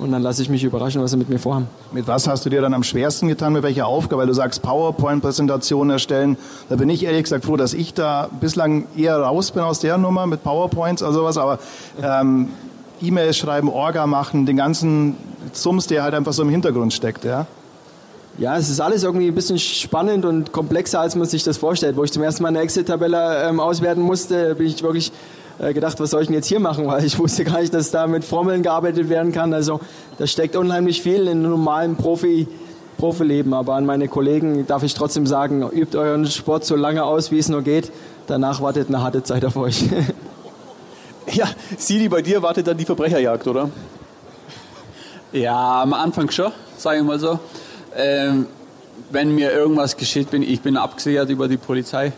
und dann lasse ich mich überraschen, was sie mit mir vorhaben. Mit was hast du dir dann am schwersten getan? Mit welcher Aufgabe? Weil du sagst, PowerPoint-Präsentationen erstellen. Da bin ich ehrlich gesagt froh, dass ich da bislang eher raus bin aus der Nummer mit PowerPoints oder sowas. Aber ähm, E-Mails schreiben, Orga machen, den ganzen Sums, der halt einfach so im Hintergrund steckt, ja? Ja, es ist alles irgendwie ein bisschen spannend und komplexer, als man sich das vorstellt. Wo ich zum ersten Mal eine Excel-Tabelle ähm, auswerten musste, bin ich wirklich äh, gedacht, was soll ich denn jetzt hier machen, weil ich wusste gar nicht, dass da mit Formeln gearbeitet werden kann. Also da steckt unheimlich viel in einem normalen Profi, Profileben. Aber an meine Kollegen darf ich trotzdem sagen, übt euren Sport so lange aus, wie es nur geht. Danach wartet eine harte Zeit auf euch. ja, Sidi, bei dir wartet dann die Verbrecherjagd, oder? Ja, am Anfang schon, sage ich mal so. Ähm, wenn mir irgendwas geschieht, bin ich bin abgesichert über die Polizei.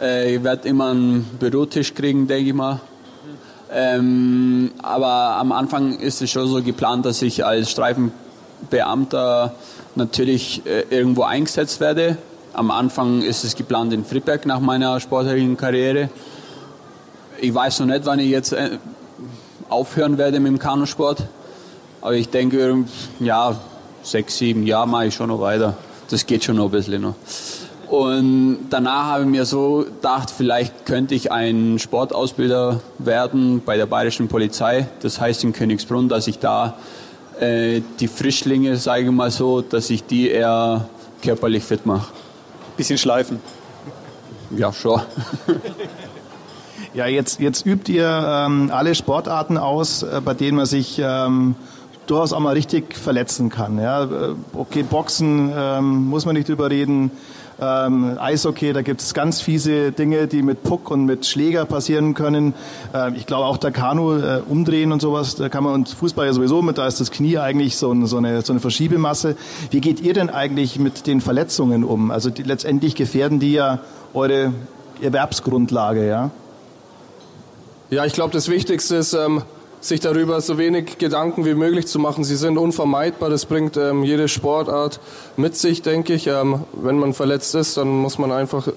Äh, ich werde immer einen Bürotisch kriegen, denke ich mal. Ähm, aber am Anfang ist es schon so geplant, dass ich als Streifenbeamter natürlich äh, irgendwo eingesetzt werde. Am Anfang ist es geplant in Friedberg nach meiner sportlichen Karriere. Ich weiß noch nicht, wann ich jetzt äh, aufhören werde mit dem Kanusport. Aber ich denke, ja, sechs, sieben Jahre mache ich schon noch weiter. Das geht schon noch ein bisschen noch. Und danach habe ich mir so gedacht, vielleicht könnte ich ein Sportausbilder werden bei der bayerischen Polizei. Das heißt in Königsbrunn, dass ich da äh, die Frischlinge, sage ich mal so, dass ich die eher körperlich fit mache. Bisschen schleifen. Ja, schon. ja, jetzt, jetzt übt ihr ähm, alle Sportarten aus, äh, bei denen man sich ähm, durchaus auch mal richtig verletzen kann. Ja? Okay, Boxen ähm, muss man nicht drüber reden. Ähm, Eishockey, da gibt es ganz fiese Dinge, die mit Puck und mit Schläger passieren können. Ähm, ich glaube auch der Kanu äh, umdrehen und sowas, da kann man und Fußball ja sowieso mit, da ist das Knie eigentlich so, ein, so, eine, so eine Verschiebemasse. Wie geht ihr denn eigentlich mit den Verletzungen um? Also die, letztendlich gefährden die ja eure Erwerbsgrundlage, ja? Ja, ich glaube, das Wichtigste ist, ähm, sich darüber so wenig Gedanken wie möglich zu machen. Sie sind unvermeidbar, das bringt ähm, jede Sportart mit sich, denke ich. Ähm, wenn man verletzt ist, dann muss man einfach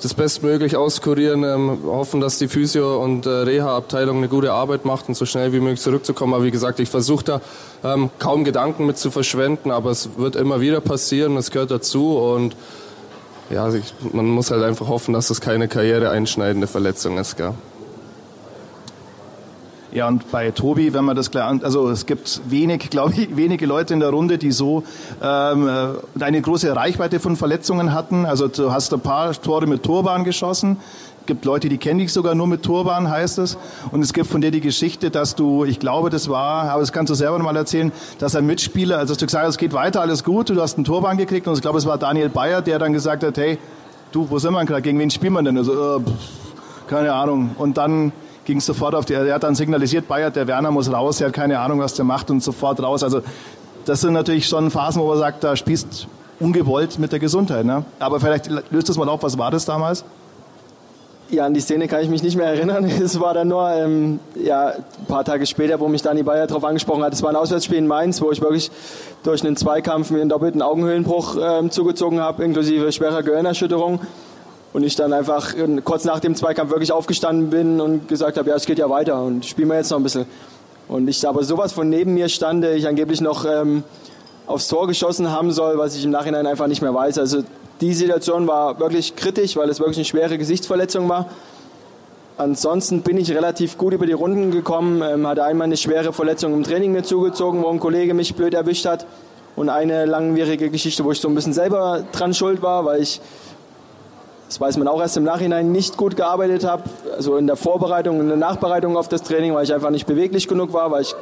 das bestmöglich auskurieren, ähm, hoffen, dass die Physio- und äh, Reha-Abteilung eine gute Arbeit macht und so schnell wie möglich zurückzukommen. Aber wie gesagt, ich versuche da ähm, kaum Gedanken mit zu verschwenden, aber es wird immer wieder passieren, es gehört dazu und ja, ich, man muss halt einfach hoffen, dass es keine karriereeinschneidende Verletzung ist. Gell? Ja, und bei Tobi, wenn man das klar, also es gibt wenig, glaube ich, wenige Leute in der Runde, die so ähm, äh, eine große Reichweite von Verletzungen hatten. Also du hast ein paar Tore mit Turban geschossen. Es gibt Leute, die kenne ich sogar nur mit Turban, heißt es. Und es gibt von dir die Geschichte, dass du, ich glaube, das war, aber das kannst du selber mal erzählen, dass ein Mitspieler, also dass du gesagt hast, es geht weiter, alles gut, du hast einen Turban gekriegt und ich glaube, es war Daniel Bayer, der dann gesagt hat, hey, du, wo sind wir gerade, gegen wen spielen wir denn? Also, äh, keine Ahnung. Und dann ging sofort auf die, er hat dann signalisiert, Bayer, der Werner muss raus, er hat keine Ahnung, was der macht und sofort raus. Also das sind natürlich schon Phasen, wo man sagt, da spielst ungewollt mit der Gesundheit. Ne? Aber vielleicht löst das mal auf, was war das damals? Ja, an die Szene kann ich mich nicht mehr erinnern. Es war dann nur ähm, ja, ein paar Tage später, wo mich Dani Bayer darauf angesprochen hat. Es war ein Auswärtsspiel in Mainz, wo ich wirklich durch einen Zweikampf mir einen doppelten Augenhöhlenbruch ähm, zugezogen habe, inklusive schwerer Gehirnerschütterung. Und ich dann einfach kurz nach dem Zweikampf wirklich aufgestanden bin und gesagt habe, ja, es geht ja weiter und spielen wir jetzt noch ein bisschen. Und ich aber sowas von neben mir stande, ich angeblich noch ähm, aufs Tor geschossen haben soll, was ich im Nachhinein einfach nicht mehr weiß. Also die Situation war wirklich kritisch, weil es wirklich eine schwere Gesichtsverletzung war. Ansonsten bin ich relativ gut über die Runden gekommen, ähm, hatte einmal eine schwere Verletzung im Training mir zugezogen, wo ein Kollege mich blöd erwischt hat und eine langwierige Geschichte, wo ich so ein bisschen selber dran schuld war, weil ich das weiß man auch erst im Nachhinein, nicht gut gearbeitet habe. Also in der Vorbereitung, in der Nachbereitung auf das Training, weil ich einfach nicht beweglich genug war, weil ich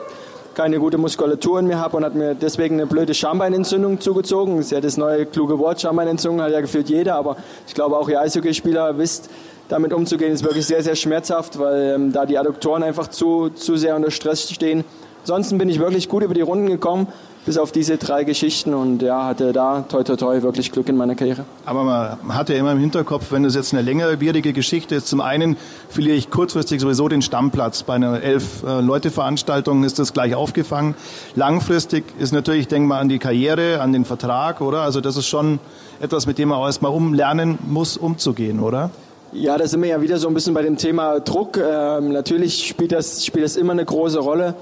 keine gute Muskulatur in mir habe und hat mir deswegen eine blöde Schambeinentzündung zugezogen. Das ist ja das neue kluge Wort, Schambeinentzündung hat ja gefühlt jeder, aber ich glaube auch ihr Eishockeyspieler wisst, damit umzugehen, ist wirklich sehr, sehr schmerzhaft, weil ähm, da die Adduktoren einfach zu, zu sehr unter Stress stehen. Ansonsten bin ich wirklich gut über die Runden gekommen, bis auf diese drei Geschichten und ja, hatte da toi toi toi wirklich Glück in meiner Karriere. Aber man hat ja immer im Hinterkopf, wenn das jetzt eine längerwierige Geschichte ist, zum einen verliere ich kurzfristig sowieso den Stammplatz. Bei einer Elf-Leute-Veranstaltung ist das gleich aufgefangen. Langfristig ist natürlich, ich denke mal an die Karriere, an den Vertrag, oder? Also das ist schon etwas, mit dem man auch erstmal umlernen muss, umzugehen, oder? Ja, da sind wir ja wieder so ein bisschen bei dem Thema Druck. Ähm, natürlich spielt das, spielt das immer eine große Rolle.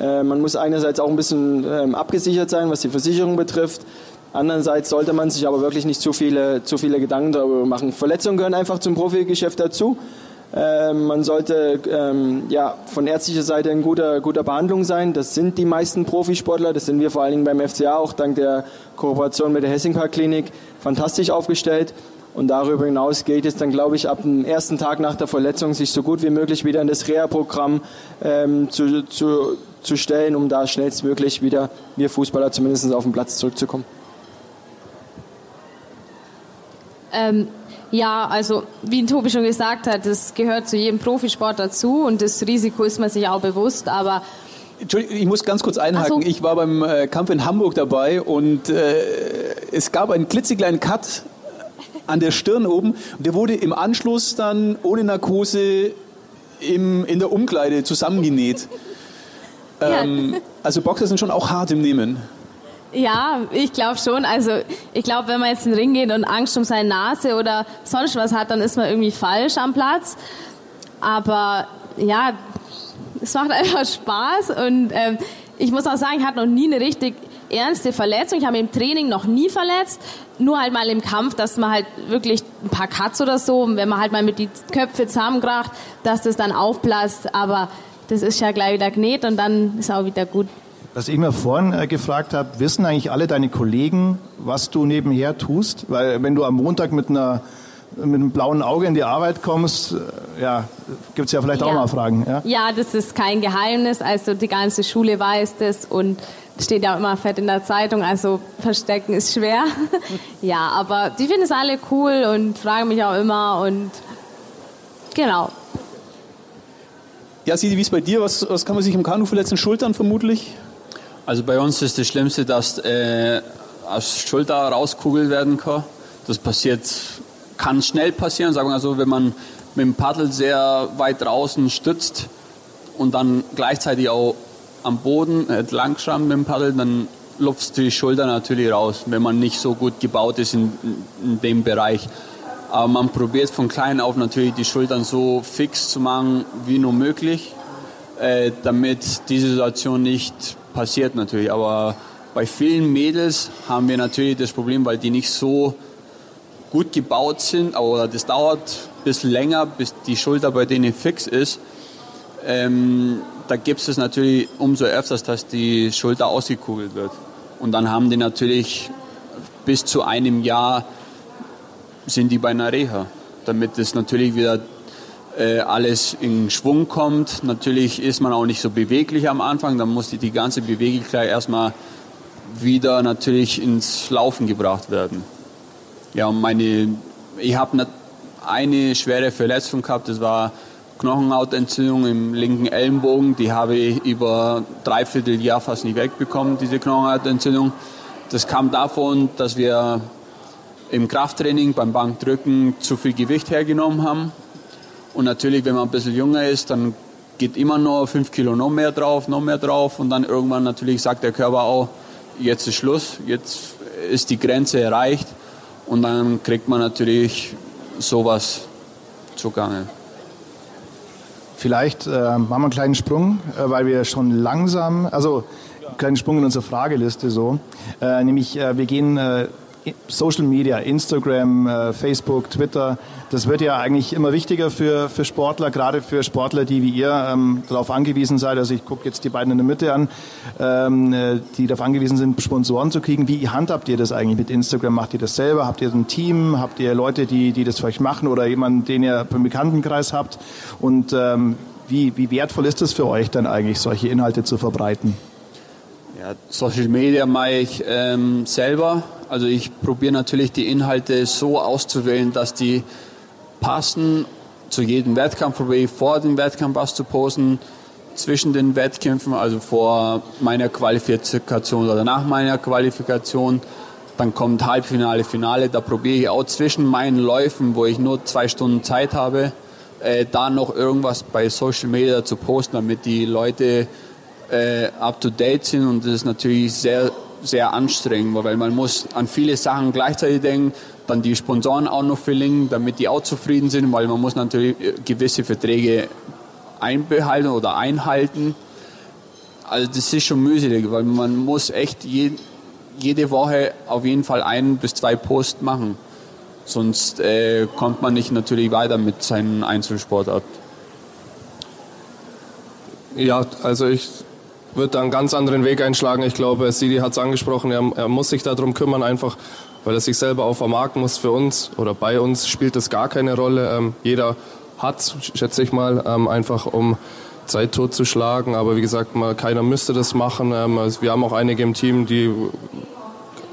Äh, man muss einerseits auch ein bisschen ähm, abgesichert sein, was die Versicherung betrifft. Andererseits sollte man sich aber wirklich nicht zu viele, zu viele Gedanken darüber machen. Verletzungen gehören einfach zum Profigeschäft dazu. Ähm, man sollte ähm, ja, von ärztlicher Seite in guter, guter Behandlung sein. Das sind die meisten Profisportler. Das sind wir vor allen Dingen beim FCA auch dank der Kooperation mit der Hessingpark Klinik fantastisch aufgestellt. Und darüber hinaus gilt es dann, glaube ich, ab dem ersten Tag nach der Verletzung sich so gut wie möglich wieder in das Reha-Programm ähm, zu, zu, zu stellen, um da schnellstmöglich wieder, wir Fußballer zumindest auf den Platz zurückzukommen. Ähm, ja, also wie Tobi schon gesagt hat, das gehört zu jedem Profisport dazu und das Risiko ist man sich auch bewusst, aber Entschuldigung, ich muss ganz kurz einhaken. So. Ich war beim äh, Kampf in Hamburg dabei und äh, es gab einen klitzekleinen Cut an der Stirn oben. Und der wurde im Anschluss dann ohne Narkose im, in der Umkleide zusammengenäht. Ja. Ähm, also Boxer sind schon auch hart im Nehmen. Ja, ich glaube schon. Also ich glaube, wenn man jetzt in den Ring geht und Angst um seine Nase oder sonst was hat, dann ist man irgendwie falsch am Platz. Aber ja, es macht einfach Spaß und ähm, ich muss auch sagen, ich hatte noch nie eine richtig ernste Verletzung. Ich habe mich im Training noch nie verletzt, nur halt mal im Kampf, dass man halt wirklich ein paar Cuts oder so, wenn man halt mal mit die Köpfe zusammenkracht, dass das dann aufplasst. Aber das ist ja gleich wieder genäht und dann ist auch wieder gut. Was ich mir vorhin äh, gefragt habe, wissen eigentlich alle deine Kollegen, was du nebenher tust? Weil wenn du am Montag mit einer mit einem blauen Auge in die Arbeit kommst, äh, ja, gibt es ja vielleicht ja. auch mal Fragen. Ja? ja, das ist kein Geheimnis. Also die ganze Schule weiß das und steht ja auch immer fett in der Zeitung, also verstecken ist schwer. ja, aber die finden es alle cool und fragen mich auch immer und genau. Ja, Sidi, wie ist bei dir? Was, was kann man sich im Kanu verletzen? Schultern vermutlich? Also bei uns ist das Schlimmste, dass äh, aus Schulter rauskugelt werden kann. Das passiert, kann schnell passieren, sagen wir so, wenn man mit dem Paddel sehr weit draußen stützt und dann gleichzeitig auch am Boden entlang schrammen mit dem Paddel, dann lupft die Schulter natürlich raus, wenn man nicht so gut gebaut ist in, in dem Bereich. Aber man probiert von klein auf natürlich die Schultern so fix zu machen wie nur möglich, äh, damit diese Situation nicht passiert natürlich. Aber bei vielen Mädels haben wir natürlich das Problem, weil die nicht so gut gebaut sind, aber das dauert ein bisschen länger, bis die Schulter bei denen fix ist. Ähm, da gibt es natürlich umso öfters, dass die Schulter ausgekugelt wird. Und dann haben die natürlich bis zu einem Jahr sind die bei einer Reha, damit es natürlich wieder äh, alles in Schwung kommt. Natürlich ist man auch nicht so beweglich am Anfang, dann muss die, die ganze Beweglichkeit erstmal wieder natürlich ins Laufen gebracht werden. Ja, und meine, ich habe eine schwere Verletzung gehabt, das war Knochenhautentzündung im linken Ellenbogen. Die habe ich über dreiviertel Jahr fast nicht wegbekommen, diese Knochenhautentzündung. Das kam davon, dass wir im Krafttraining beim Bankdrücken zu viel Gewicht hergenommen haben. Und natürlich, wenn man ein bisschen jünger ist, dann geht immer noch fünf Kilo noch mehr drauf, noch mehr drauf. Und dann irgendwann natürlich sagt der Körper auch, jetzt ist Schluss, jetzt ist die Grenze erreicht. Und dann kriegt man natürlich sowas zugange. Vielleicht äh, machen wir einen kleinen Sprung, äh, weil wir schon langsam, also einen kleinen Sprung in unsere Frageliste so, äh, nämlich äh, wir gehen äh, Social Media, Instagram, äh, Facebook, Twitter, das wird ja eigentlich immer wichtiger für, für Sportler, gerade für Sportler, die wie ihr ähm, darauf angewiesen seid. Also ich gucke jetzt die beiden in der Mitte an, ähm, äh, die darauf angewiesen sind, Sponsoren zu kriegen. Wie handhabt ihr das eigentlich mit Instagram? Macht ihr das selber? Habt ihr ein Team? Habt ihr Leute, die, die das für euch machen oder jemanden, den ihr im Bekanntenkreis habt? Und ähm, wie, wie wertvoll ist es für euch dann eigentlich, solche Inhalte zu verbreiten? Ja, Social Media mache ich ähm, selber. Also ich probiere natürlich die Inhalte so auszuwählen, dass die passen. Zu jedem Wettkampf probiere ich vor dem Wettkampf was zu posten, zwischen den Wettkämpfen, also vor meiner Qualifikation oder nach meiner Qualifikation. Dann kommt Halbfinale, Finale. Da probiere ich auch zwischen meinen Läufen, wo ich nur zwei Stunden Zeit habe, äh, da noch irgendwas bei Social Media zu posten, damit die Leute äh, up to date sind und das ist natürlich sehr sehr anstrengend, weil man muss an viele Sachen gleichzeitig denken, dann die Sponsoren auch noch verlinken, damit die auch zufrieden sind, weil man muss natürlich äh, gewisse Verträge einbehalten oder einhalten. Also das ist schon mühselig, weil man muss echt je, jede Woche auf jeden Fall ein bis zwei Posts machen. Sonst äh, kommt man nicht natürlich weiter mit seinen Einzelsportarten. Ja, also ich wird da einen ganz anderen Weg einschlagen. Ich glaube, Sidi hat es angesprochen, er, er, muss sich darum kümmern, einfach weil er sich selber auch vermarkten muss für uns oder bei uns spielt das gar keine Rolle. Ähm, jeder hat, schätze ich mal, ähm, einfach um Zeit totzuschlagen. Aber wie gesagt, mal, keiner müsste das machen. Ähm, also wir haben auch einige im Team, die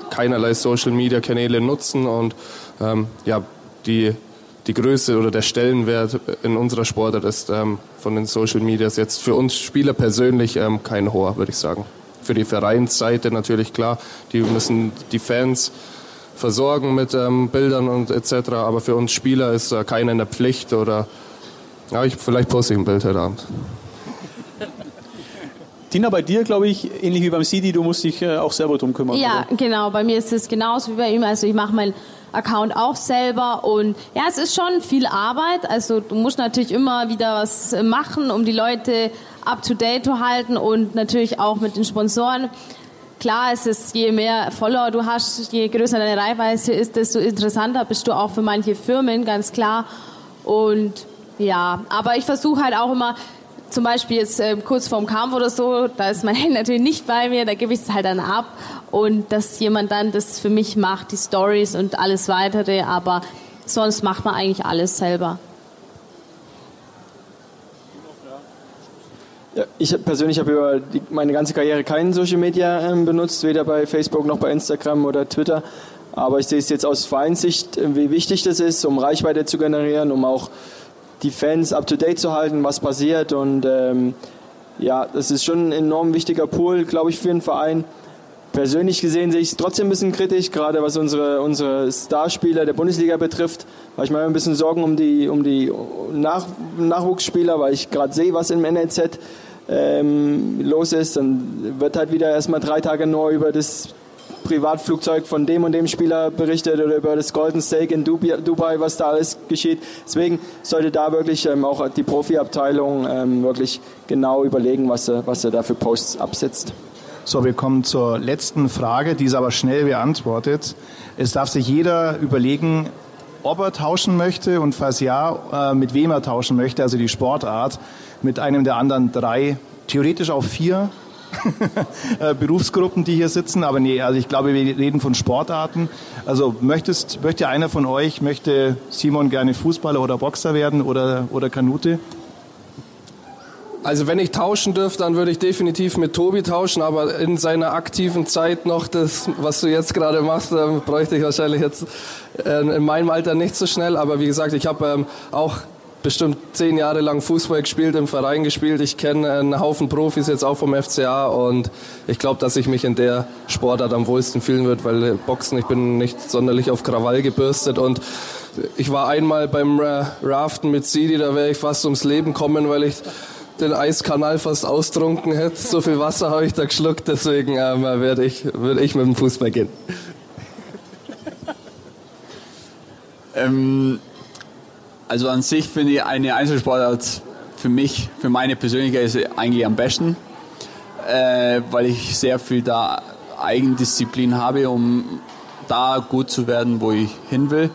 keinerlei Social-Media-Kanäle nutzen und ähm, ja, die die Größe oder der Stellenwert in unserer Sportart ist ähm, von den Social Medias jetzt für uns Spieler persönlich ähm, kein hoher, würde ich sagen. Für die Vereinsseite natürlich klar, die müssen die Fans versorgen mit ähm, Bildern und etc. Aber für uns Spieler ist äh, keiner in der Pflicht oder ja, ich, vielleicht poste ich ein Bild heute Abend. Tina, bei dir glaube ich, ähnlich wie beim CD, du musst dich äh, auch selber drum kümmern. Ja, oder? genau. Bei mir ist es genauso wie bei ihm. Also ich mache mein Account auch selber und ja, es ist schon viel Arbeit. Also du musst natürlich immer wieder was machen, um die Leute up to date zu halten und natürlich auch mit den Sponsoren. Klar, es ist, je mehr Follower du hast, je größer deine Reichweite ist, desto interessanter bist du auch für manche Firmen, ganz klar. Und ja, aber ich versuche halt auch immer, zum Beispiel jetzt äh, kurz vorm Kampf oder so, da ist mein Handy natürlich nicht bei mir, da gebe ich es halt dann ab und dass jemand dann das für mich macht, die Stories und alles weitere, aber sonst macht man eigentlich alles selber. Ja, ich persönlich habe über die, meine ganze Karriere keinen Social Media ähm, benutzt, weder bei Facebook noch bei Instagram oder Twitter. Aber ich sehe es jetzt aus Vereinssicht, äh, wie wichtig das ist, um Reichweite zu generieren, um auch die Fans up to date zu halten, was passiert. Und ähm, ja, das ist schon ein enorm wichtiger Pool, glaube ich, für einen Verein. persönlich gesehen sehe ich es trotzdem ein bisschen kritisch, gerade was unsere, unsere Starspieler der Bundesliga betrifft. Weil ich mir ein bisschen Sorgen um die, um die Nach Nachwuchsspieler, weil ich gerade sehe, was im NLZ ähm, los ist. Dann wird halt wieder erstmal drei Tage nur über das Privatflugzeug von dem und dem Spieler berichtet oder über das Golden Steak in Dubai, was da alles geschieht. Deswegen sollte da wirklich ähm, auch die Profiabteilung ähm, wirklich genau überlegen, was er, was er da für Posts absetzt. So, wir kommen zur letzten Frage, die ist aber schnell beantwortet. Es darf sich jeder überlegen, ob er tauschen möchte und falls ja, äh, mit wem er tauschen möchte, also die Sportart, mit einem der anderen drei, theoretisch auch vier Berufsgruppen, die hier sitzen, aber nee, also ich glaube, wir reden von Sportarten. Also möchtest, möchte einer von euch, möchte Simon gerne Fußballer oder Boxer werden oder, oder Kanute? Also wenn ich tauschen dürfte, dann würde ich definitiv mit Tobi tauschen, aber in seiner aktiven Zeit noch das, was du jetzt gerade machst, ähm, bräuchte ich wahrscheinlich jetzt äh, in meinem Alter nicht so schnell. Aber wie gesagt, ich habe ähm, auch bestimmt zehn Jahre lang Fußball gespielt, im Verein gespielt. Ich kenne einen Haufen Profis jetzt auch vom FCA und ich glaube, dass ich mich in der Sportart am wohlsten fühlen würde, weil Boxen, ich bin nicht sonderlich auf Krawall gebürstet und ich war einmal beim Raften mit Sidi, da wäre ich fast ums Leben kommen, weil ich den Eiskanal fast austrunken hätte. So viel Wasser habe ich da geschluckt, deswegen ähm, werde ich, würde ich mit dem Fußball gehen. ähm, also an sich finde ich eine Einzelsportart für mich, für meine Persönlichkeit ist eigentlich am besten, äh, weil ich sehr viel da Eigendisziplin habe, um da gut zu werden, wo ich hin will.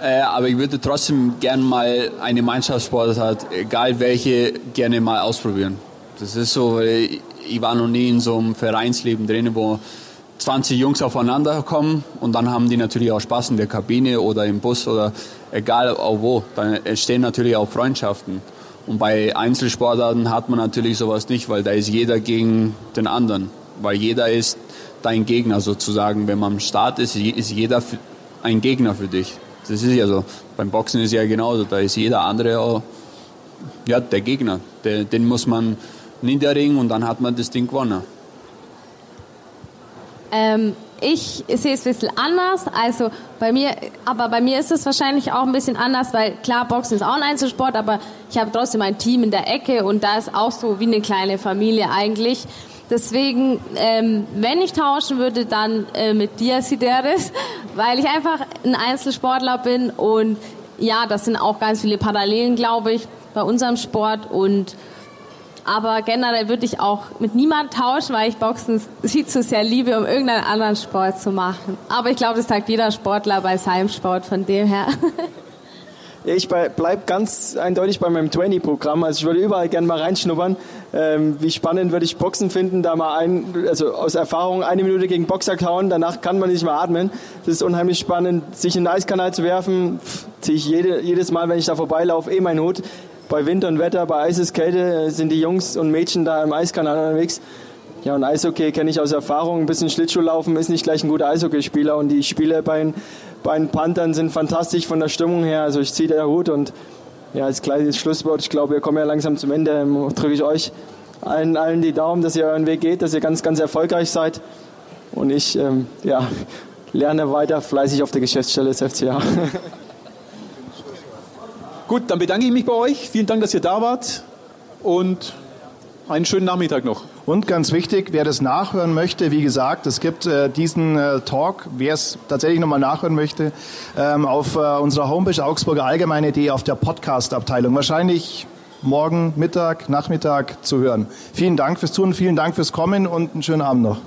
Äh, aber ich würde trotzdem gerne mal eine Mannschaftssportart, egal welche, gerne mal ausprobieren. Das ist so, ich war noch nie in so einem Vereinsleben drin, wo 20 Jungs aufeinander kommen und dann haben die natürlich auch Spaß in der Kabine oder im Bus oder egal auch wo. Dann entstehen natürlich auch Freundschaften. Und bei Einzelsportarten hat man natürlich sowas nicht, weil da ist jeder gegen den anderen. Weil jeder ist dein Gegner sozusagen. Wenn man am Start ist, ist jeder ein Gegner für dich. Das ist ja so. Beim Boxen ist ja genauso. Da ist jeder andere auch ja, der Gegner. Den muss man niederringen und dann hat man das Ding gewonnen. Ähm, ich sehe es ein bisschen anders. Also bei mir, aber bei mir ist es wahrscheinlich auch ein bisschen anders, weil klar, Boxen ist auch ein Einzelsport, aber ich habe trotzdem ein Team in der Ecke und da ist auch so wie eine kleine Familie eigentlich. Deswegen, ähm, wenn ich tauschen würde, dann äh, mit dir, Sideris, weil ich einfach ein Einzelsportler bin und ja, das sind auch ganz viele Parallelen, glaube ich, bei unserem Sport und aber generell würde ich auch mit niemand tauschen, weil ich Boxen viel zu sehr liebe, um irgendeinen anderen Sport zu machen. Aber ich glaube, das sagt jeder Sportler bei seinem Sport, von dem her. Ich bleibe ganz eindeutig bei meinem 20-Programm. Also ich würde überall gerne mal reinschnuppern. Ähm, wie spannend würde ich Boxen finden, da mal ein, also aus Erfahrung eine Minute gegen Boxer kauen, danach kann man nicht mehr atmen. Das ist unheimlich spannend, sich in den Eiskanal zu werfen. Ziehe ich jede, jedes Mal, wenn ich da vorbeilaufe, eh meinen Hut bei Wind und Wetter, bei Eises Kälte äh, sind die Jungs und Mädchen da im Eiskanal unterwegs. Ja, und Eishockey kenne ich aus Erfahrung. Ein bisschen Schlittschuhlaufen ist nicht gleich ein guter Eishockeyspieler. Und die Spiele bei den, bei den Panthern sind fantastisch von der Stimmung her. Also ich ziehe der Hut und ja, als kleines Schlusswort, ich glaube, wir kommen ja langsam zum Ende. Ähm, drücke ich euch allen, allen die Daumen, dass ihr euren Weg geht, dass ihr ganz, ganz erfolgreich seid. Und ich ähm, ja, lerne weiter fleißig auf der Geschäftsstelle des FCA. Gut, dann bedanke ich mich bei euch. Vielen Dank, dass ihr da wart und einen schönen Nachmittag noch. Und ganz wichtig, wer das nachhören möchte, wie gesagt, es gibt äh, diesen äh, Talk, wer es tatsächlich nochmal nachhören möchte, ähm, auf äh, unserer Homepage Augsburger Allgemeine.de auf der Podcast-Abteilung. Wahrscheinlich morgen Mittag, Nachmittag zu hören. Vielen Dank fürs Tun, vielen Dank fürs Kommen und einen schönen Abend noch.